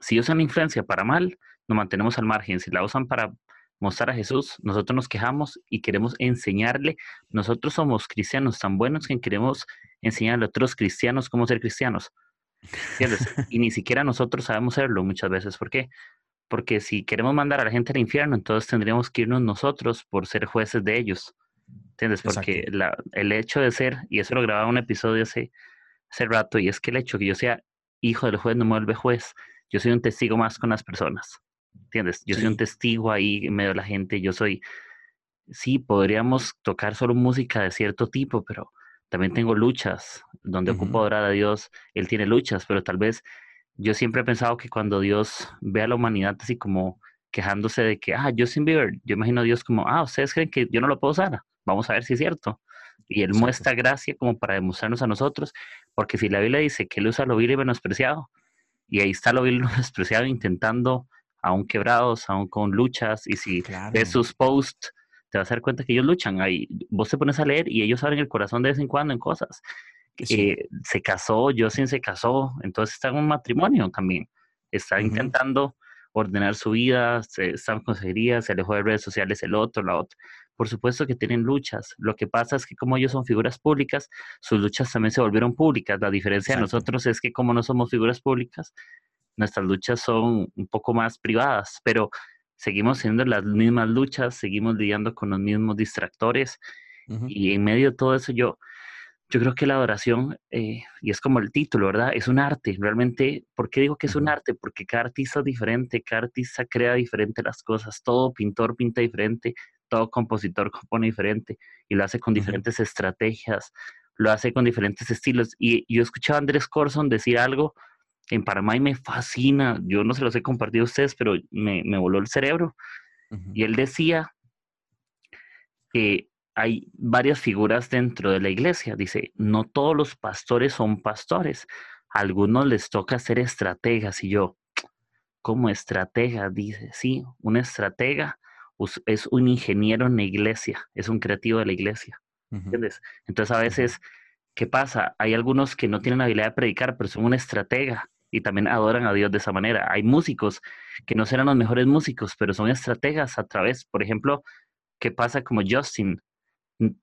Si usan la influencia para mal, nos mantenemos al margen. Si la usan para mostrar a Jesús, nosotros nos quejamos y queremos enseñarle. Nosotros somos cristianos tan buenos que queremos enseñarle a otros cristianos cómo ser cristianos. y ni siquiera nosotros sabemos serlo muchas veces. ¿Por qué? Porque si queremos mandar a la gente al infierno, entonces tendríamos que irnos nosotros por ser jueces de ellos. ¿Entiendes? Porque el hecho de ser, y eso lo grababa un episodio hace, hace rato, y es que el hecho que yo sea hijo del juez no me vuelve juez. Yo soy un testigo más con las personas. ¿Entiendes? Yo soy un testigo ahí en medio de la gente, yo soy, sí, podríamos tocar solo música de cierto tipo, pero también tengo luchas donde ocupo a Dios, Él tiene luchas, pero tal vez yo siempre he pensado que cuando Dios ve a la humanidad así como quejándose de que, ah, Justin Bieber, yo imagino a Dios como, ah, ustedes creen que yo no lo puedo usar, vamos a ver si es cierto. Y Él muestra gracia como para demostrarnos a nosotros, porque si la Biblia dice que Él usa lo vil y menospreciado, y ahí está lo vil y menospreciado intentando aún quebrados, aún con luchas, y si ves sus posts, te vas a dar cuenta que ellos luchan. Ahí, vos te pones a leer y ellos abren el corazón de vez en cuando en cosas. Eh, se casó, Justin se casó, entonces está en un matrimonio también. Está intentando ordenar su vida, se, está en consejería, se alejó de redes sociales el otro, la otra. Por supuesto que tienen luchas. Lo que pasa es que como ellos son figuras públicas, sus luchas también se volvieron públicas. La diferencia de nosotros es que como no somos figuras públicas, nuestras luchas son un poco más privadas, pero seguimos siendo las mismas luchas, seguimos lidiando con los mismos distractores y en medio de todo eso yo, yo creo que la adoración, eh, y es como el título, ¿verdad? Es un arte, realmente, ¿por qué digo que es un arte? Porque cada artista es diferente, cada artista crea diferente las cosas, todo pintor pinta diferente, todo compositor compone diferente y lo hace con diferentes estrategias, lo hace con diferentes estilos. Y yo escuchaba a Andrés Corson decir algo en Panamá y me fascina, yo no se los he compartido a ustedes, pero me, voló el cerebro. Y él decía que hay varias figuras dentro de la iglesia. Dice, no todos los pastores son pastores, a algunos les toca ser estrategas. Y yo, como estratega, dice, sí, un estratega es un ingeniero en la iglesia, es un creativo de la iglesia. ¿Entiendes? Entonces a veces, ¿qué pasa? Hay algunos que no tienen la habilidad de predicar, pero son un estratega y también adoran a Dios de esa manera. Hay músicos que no serán los mejores músicos, pero son estrategas a través, por ejemplo, ¿qué pasa como Justin?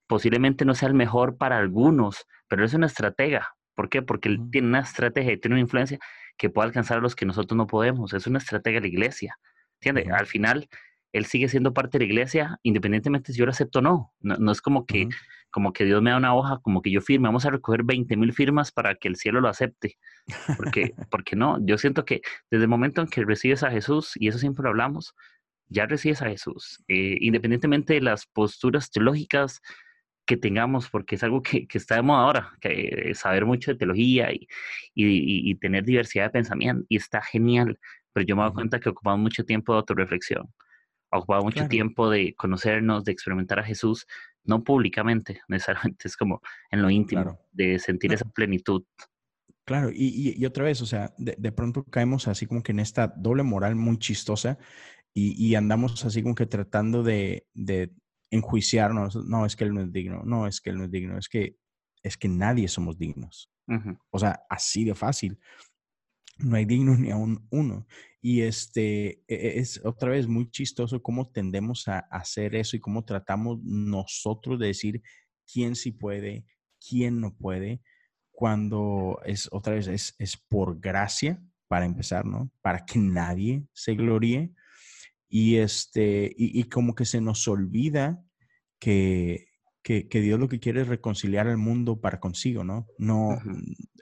Posiblemente no sea el mejor para algunos, pero es una estratega. ¿Por qué? Porque él tiene una estrategia y tiene una influencia que puede alcanzar a los que nosotros no podemos. Es una estrategia de la iglesia. ¿Entiendes? Al final, él sigue siendo parte de la iglesia, independientemente si yo lo acepto o no. No, es como que, como que Dios me da una hoja, como que yo firme, vamos a recoger 20 mil firmas para que el cielo lo acepte. Porque, porque no, yo siento que desde el momento en que recibes a Jesús, y eso siempre lo hablamos, ya recibes a Jesús, eh, independientemente de las posturas teológicas que tengamos, porque es algo que, que está de moda ahora, que saber mucho de teología y, y, y, tener diversidad de pensamiento, y está genial, pero yo me doy cuenta que ocupamos mucho tiempo de autorreflexión ocupado mucho tiempo de conocernos, de experimentar a Jesús, no públicamente necesariamente, es como en lo íntimo, de sentir esa plenitud. Claro, y, y, otra vez, o sea, de, de, pronto caemos así como que en esta doble moral muy chistosa y, y andamos así como que tratando de, de, enjuiciarnos, no, es que él no es digno, no, es que él no es digno, es que, es que nadie somos dignos. O sea, así de fácil no hay digno ni aún uno. Y este e, e, es otra vez muy chistoso cómo tendemos a hacer eso y cómo tratamos nosotros de decir quién sí puede, quién no puede, cuando es otra vez es, es por gracia, para empezar, ¿no? Para que nadie se gloríe. Y este, y, y como que se nos olvida que, que, que, Dios lo que quiere es reconciliar al mundo para consigo, ¿no? No,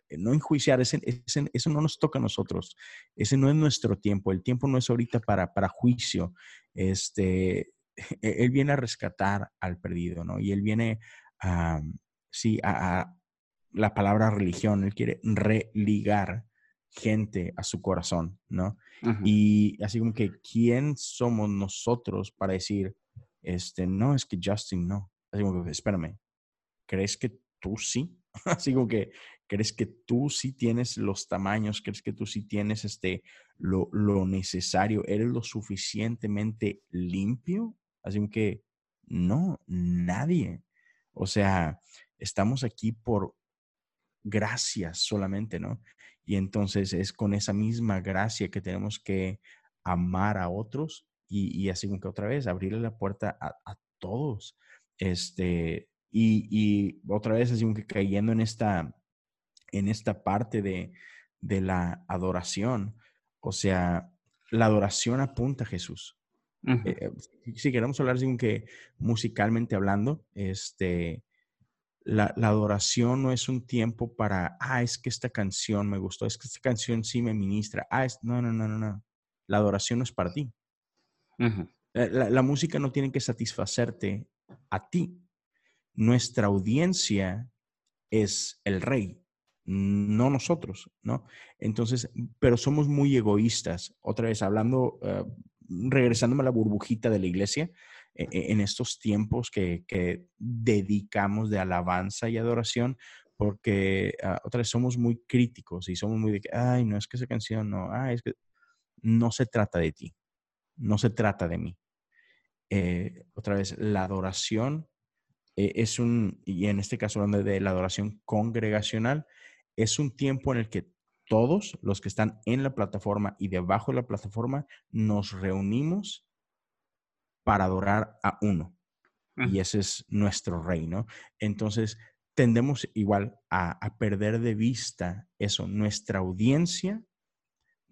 eh, no enjuiciar, ese, eso no nos toca a nosotros, ese no es nuestro tiempo, el tiempo no es ahorita para, para juicio, este, e, él viene a rescatar al perdido, ¿no? Y él viene a, sí, a, la palabra religión, Él quiere religar gente a su corazón, ¿no? Y así como que, ¿quién somos nosotros para decir, este, no, es que Justin no? Así como que, espérame, ¿crees que tú sí? así como que, ¿crees que tú sí tienes los tamaños? ¿Crees que tú sí tienes este, lo, lo necesario? ¿Eres lo suficientemente limpio? Así como que, no, nadie. O sea, estamos aquí por gracias solamente, ¿no? Y entonces es con esa misma gracia que tenemos que amar a otros y, así como que otra vez abrirle la puerta a, todos. Este, y, otra vez así como que cayendo en esta, en esta parte de, la adoración. O sea, la adoración apunta a Jesús. Eh, si queremos hablar así como que musicalmente hablando, este, la, adoración no es un tiempo para, ah, es que esta canción me gustó, es que esta canción sí me ministra. Ah, no, no, no, no, no. La adoración no es para ti. La, música no tiene que satisfacerte a ti. Nuestra audiencia es el rey, no nosotros, ¿no? Entonces, pero somos muy egoístas. Otra vez, hablando, uh, regresándome a la burbujita de la iglesia, e, e, en estos tiempos que, dedicamos de alabanza y adoración, porque ah, otra vez somos muy críticos y somos muy de que, ay, no es que esa canción, no, ay, es que no se trata de ti, no se trata de mí. Eh, otra vez, la adoración eh, es un, y en este caso hablando de la adoración congregacional, es un tiempo en el que todos los que están en la plataforma y debajo de la plataforma nos reunimos para adorar a uno. Y ese es nuestro reino. Entonces, tendemos igual a, perder de vista eso. Nuestra audiencia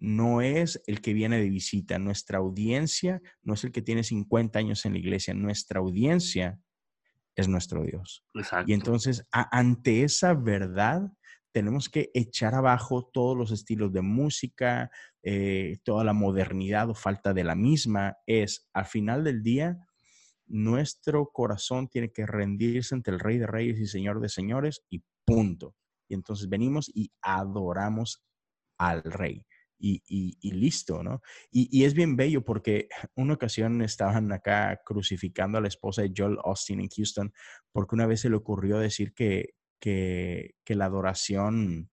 no es el que viene de visita. Nuestra audiencia no es el que tiene 50 años en la iglesia. Nuestra audiencia es nuestro Dios. Y entonces, ante esa verdad, tenemos que echar abajo todos los estilos de música, eh, toda la modernidad o falta de la misma. Es, al final del día, nuestro corazón tiene que rendirse ante el Rey de Reyes y Señor de Señores y punto. Y entonces venimos y adoramos al Rey. Y, listo, ¿no? Y, y, es bien bello porque una ocasión estaban acá crucificando a la esposa de Joel Austin en Houston porque una vez se le ocurrió decir que, que, la adoración,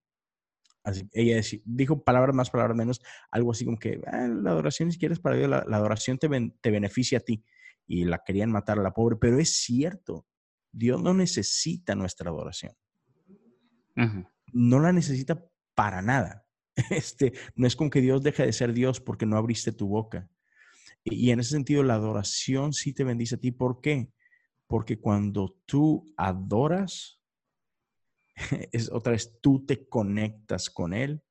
ella dijo palabras más, palabras menos, algo así como que ah, la adoración, si quieres para Dios, la, adoración te, te beneficia a ti. Y la querían matar a la pobre, pero es cierto, Dios no necesita nuestra adoración. No la necesita para nada. Este, no es como que Dios deje de ser Dios porque no abriste tu boca. Y en ese sentido, la adoración sí te bendice a ti. ¿Por qué? Porque cuando tú adoras, es otra vez, tú te conectas con Él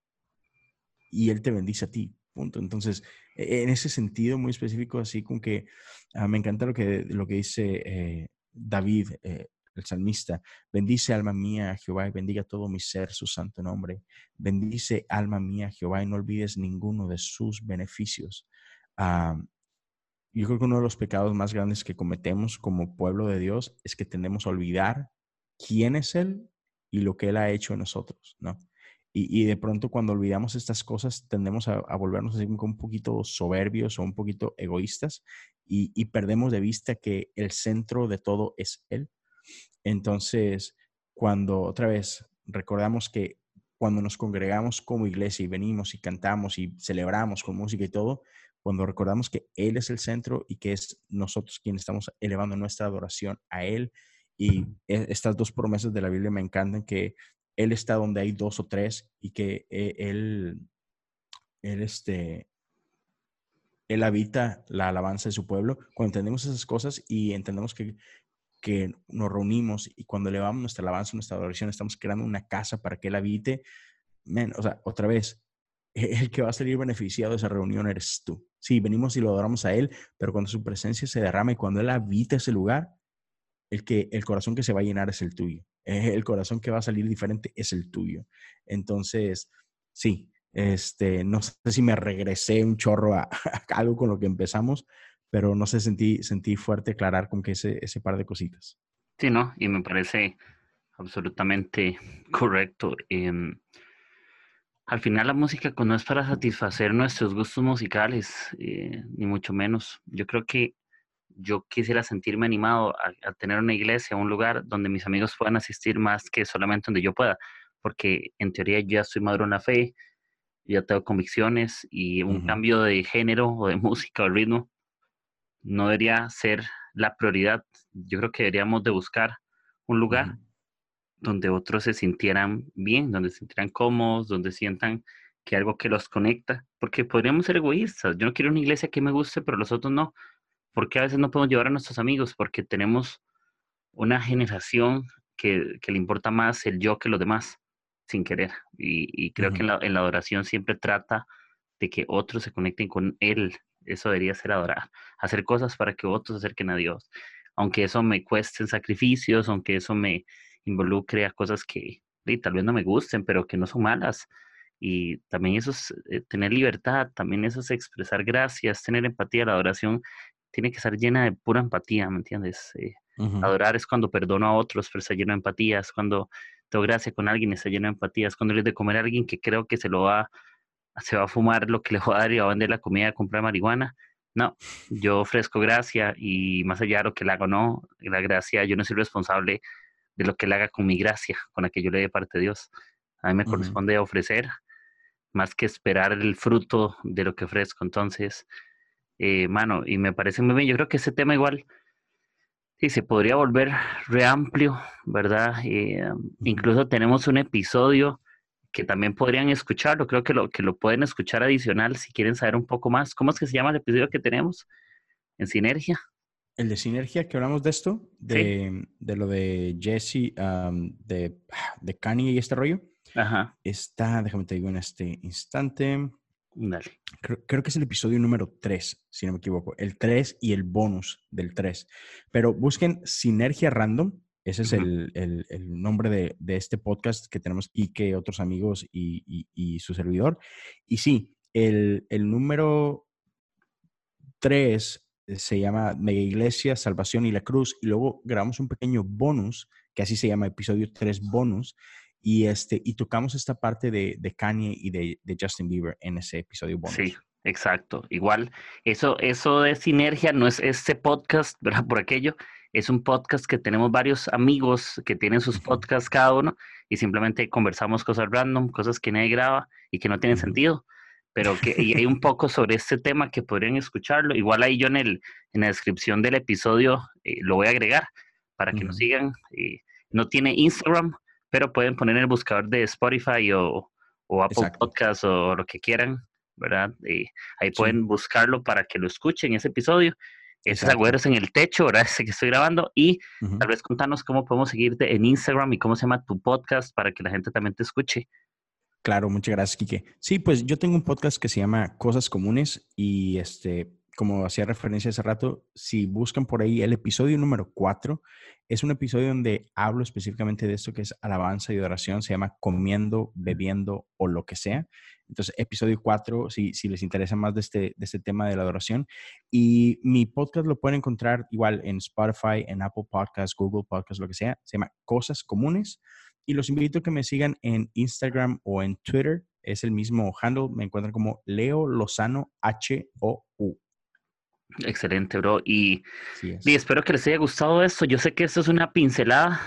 y Él te bendice a ti. Punto. Entonces, e, en ese sentido muy específico, así como que ah, me encanta lo que, lo que dice eh, David, eh, el salmista. Bendice alma mía Jehová y bendiga todo mi ser su santo nombre. Bendice alma mía Jehová y no olvides ninguno de sus beneficios. Ah, yo creo que uno de los pecados más grandes que cometemos como pueblo de Dios es que tendemos a olvidar quién es Él y lo que Él ha hecho en nosotros, ¿no? Y, de pronto cuando olvidamos estas cosas tendemos a, volvernos así un poquito soberbios o un poquito egoístas y, perdemos de vista que el centro de todo es Él. Entonces, cuando otra vez recordamos que cuando nos congregamos como iglesia y venimos y cantamos y celebramos con música y todo, cuando recordamos que Él es el centro y que es nosotros quienes estamos elevando nuestra adoración a Él y e, estas dos promesas de la Biblia me encantan, que Él está donde hay dos o tres y que e, Él, Él, este, él habita la alabanza de su pueblo. Cuando entendemos esas cosas y entendemos que, que nos reunimos y cuando elevamos nuestra alabanza, nuestra adoración, estamos creando una casa para que Él habite, o sea, otra vez, el que va a salir beneficiado de esa reunión eres tú. Sí, venimos y lo adoramos a Él, pero cuando su presencia se derrama y cuando Él habita ese lugar, el, que, el corazón que se va a llenar es el tuyo. El corazón que va a salir diferente es el tuyo. Entonces, sí, este, no sé si me regresé un chorro a, algo con lo que empezamos, pero no sé, sentí, sentí fuerte aclarar con que ese, ese par de cositas. Sí, ¿no? Y me parece absolutamente correcto. Em, al final la música no es para satisfacer nuestros gustos musicales, eh, ni mucho menos. Yo creo que yo quisiera sentirme animado a, tener una iglesia, un lugar donde mis amigos puedan asistir más que solamente donde yo pueda, porque en teoría ya estoy maduro en la fe, ya tengo convicciones y un cambio de género o de música o ritmo no debería ser la prioridad. Yo creo que deberíamos de buscar un lugar donde otros se sintieran bien, donde se sintieran cómodos, donde sientan que algo que los conecta, porque podríamos ser egoístas. Yo no quiero una iglesia que me guste, pero los otros no. porque a veces no podemos llevar a nuestros amigos? Porque tenemos una generación que, le importa más el yo que los demás, sin querer. Y, creo que en la, en la adoración siempre trata de que otros se conecten con Él. Eso debería ser adorar. Hacer cosas para que otros se acerquen a Dios. Aunque eso me cueste sacrificios, aunque eso me, involucre a cosas que tal vez no me gusten, pero que no son malas. Y también eso es eh, tener libertad, también eso es expresar gracias, tener empatía. La adoración tiene que estar llena de pura empatía, ¿me entiendes? Eh, adorar es cuando perdono a otros, pero está lleno de empatía, es cuando tengo gracia con alguien, está lleno de empatía, es cuando le de comer a alguien que creo que se lo va, se va a fumar lo que le voy a dar y va a vender la comida a comprar marihuana. No, yo ofrezco gracia y más allá de lo que le hago, no, la gracia, yo no soy responsable de lo que le haga con mi gracia, con la que yo le dé parte de Dios. A mí me corresponde ofrecer más que esperar el fruto de lo que ofrezco. Entonces, eh, mano, y me parece muy bien. Yo creo que ese tema igual sí se podría volver re amplio, ¿verdad? Eh, incluso tenemos un episodio que también podrían escucharlo. Creo que lo, que lo pueden escuchar adicional si quieren saber un poco más. ¿Cómo es que se llama el episodio que tenemos en Sinergia? El de Sinergia, que hablamos de esto, de, lo de Jesse, de, de Kanye y este rollo. Ajá. Está, déjame te digo en este instante. Creo, que es el episodio número 3, si no me equivoco. El 3 y el bonus del 3. Pero busquen Sinergia Random. Ese es el, nombre de, este podcast que tenemos Ike, otros amigos y, y, su servidor. Y sí, el, el número 3 se llama Mega Iglesia, Salvación y la Cruz. Y luego grabamos un pequeño bonus, que así se llama episodio 3 bonus. Y, este, y tocamos esta parte de, de Kanye y de, de, Justin Bieber en ese episodio bonus. Sí, exacto. Igual, eso, eso de sinergia no es este podcast, ¿verdad? Por aquello, es un podcast que tenemos varios amigos que tienen sus podcasts cada uno y simplemente conversamos cosas random, cosas que nadie graba y que no tienen sentido pero que y hay un poco sobre este tema que podrían escucharlo. Igual ahí yo en, el, en la descripción del episodio eh, lo voy a agregar para que nos sigan. Eh, no tiene Instagram, pero pueden poner en el buscador de Spotify o, o Apple Podcasts o lo que quieran, ¿verdad? Eh, ahí pueden buscarlo para que lo escuchen ese episodio. Ese es en el techo, ¿verdad? Ese que estoy grabando. Y tal vez contanos cómo podemos seguirte en Instagram y cómo se llama tu podcast para que la gente también te escuche. Claro, muchas gracias, Kike. Sí, pues yo tengo un podcast que se llama Cosas Comunes y este, como hacía referencia hace rato, si buscan por ahí el episodio número 4, es un episodio donde hablo específicamente de esto que es alabanza y adoración, se llama comiendo, bebiendo o lo que sea. Entonces, episodio 4, si, si les interesa más de este, de este tema de la adoración. Y mi podcast lo pueden encontrar igual en Spotify, en Apple Podcasts, Google Podcasts, lo que sea. Se llama Cosas Comunes. Y los invito a que me sigan en Instagram o en Twitter. Es el mismo handle. Me encuentran como Leo Lozano H-O-U. Excelente, bro. Y, y, espero que les haya gustado esto. Yo sé que esto es una pincelada,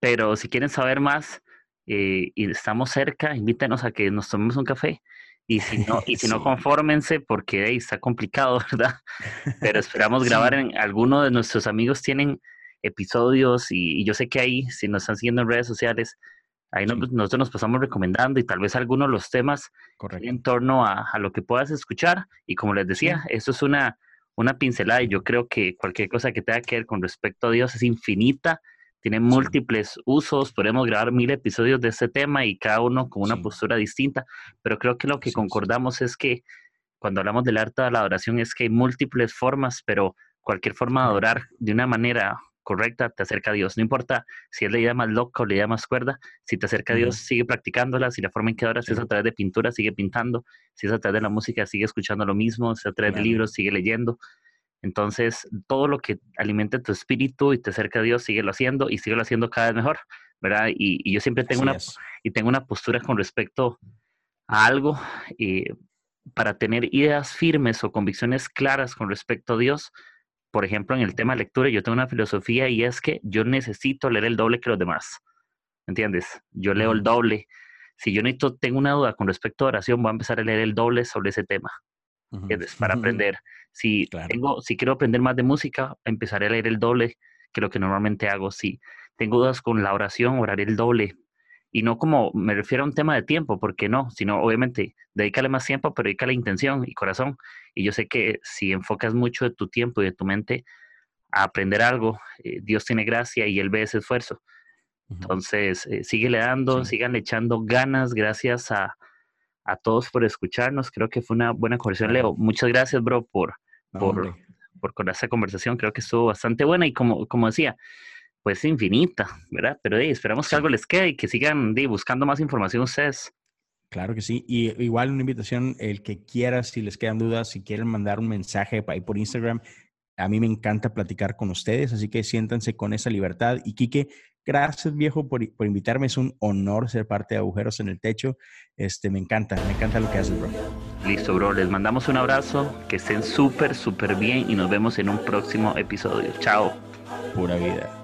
pero si quieren saber más eh, y estamos cerca, invítenos a que nos tomemos un café. Y si no, y si no confórmense, porque está complicado, ¿verdad? Pero esperamos grabar en alguno de nuestros amigos tienen episodios y, yo sé que ahí, si nos están siguiendo en redes sociales, ahí nosotros nos pasamos recomendando y tal vez algunos de los temas en torno a, lo que puedas escuchar. Y como les decía, eso es una, una pincelada y yo creo que cualquier cosa que tenga que ver con respecto a Dios es infinita, tiene múltiples usos, podemos grabar mil episodios de este tema y cada uno con una postura distinta, pero creo que lo que concordamos es que cuando hablamos del arte de la adoración es que hay múltiples formas, pero cualquier forma de adorar de una manera correcta te acerca a Dios. No importa si es la idea más loca o la idea más cuerda, si te acerca a Dios, sigue practicándola. Si la forma en que adoras es a través de pintura, sigue pintando. Si es a través de la música, sigue escuchando lo mismo. Si es a través de libros, sigue leyendo. Entonces, todo lo que alimente tu espíritu y te acerca a Dios, síguelo haciendo y síguelo haciendo cada vez mejor. ¿verdad? Y, yo siempre tengo una, y tengo una postura con respecto a algo eh, para tener ideas firmes o convicciones claras con respecto a Dios. Por ejemplo, en el tema de lectura, yo tengo una filosofía y es que yo necesito leer el doble que los demás. ¿Entiendes? Yo leo el doble. Si yo necesito, tengo una duda con respecto a oración, voy a empezar a leer el doble sobre ese tema. ¿Entiendes? Para aprender. Si, tengo, si quiero aprender más de música, empezaré a leer el doble que lo que normalmente hago. Si tengo dudas con la oración, oraré el doble. Y no como me refiero a un tema de tiempo, porque no, sino obviamente dedícale más tiempo, pero dedícale intención y corazón. Y yo sé que si enfocas mucho de tu tiempo y de tu mente a aprender algo, eh, Dios tiene gracia y Él ve ese esfuerzo. Entonces, eh, sigue le dando, sigan echando ganas. Gracias a, a, todos por escucharnos. Creo que fue una buena conversación, Leo. Muchas gracias, bro, por, por, por, con esta conversación. Creo que estuvo bastante buena y como, como decía, pues infinita, ¿verdad? Pero esperamos que algo les quede y que sigan buscando más información ustedes. Claro que sí. Y igual una invitación, el que quiera, si les quedan dudas, si quieren mandar un mensaje ahí por Instagram, a mí me encanta platicar con ustedes, así que siéntanse con esa libertad. Y Quique, gracias viejo por, por invitarme, es un honor ser parte de Agujeros en el Techo. Este, me encanta, me encanta lo que haces, bro. Listo, bro. Les mandamos un abrazo, que estén súper, súper bien y nos vemos en un próximo episodio. Chao. Pura vida.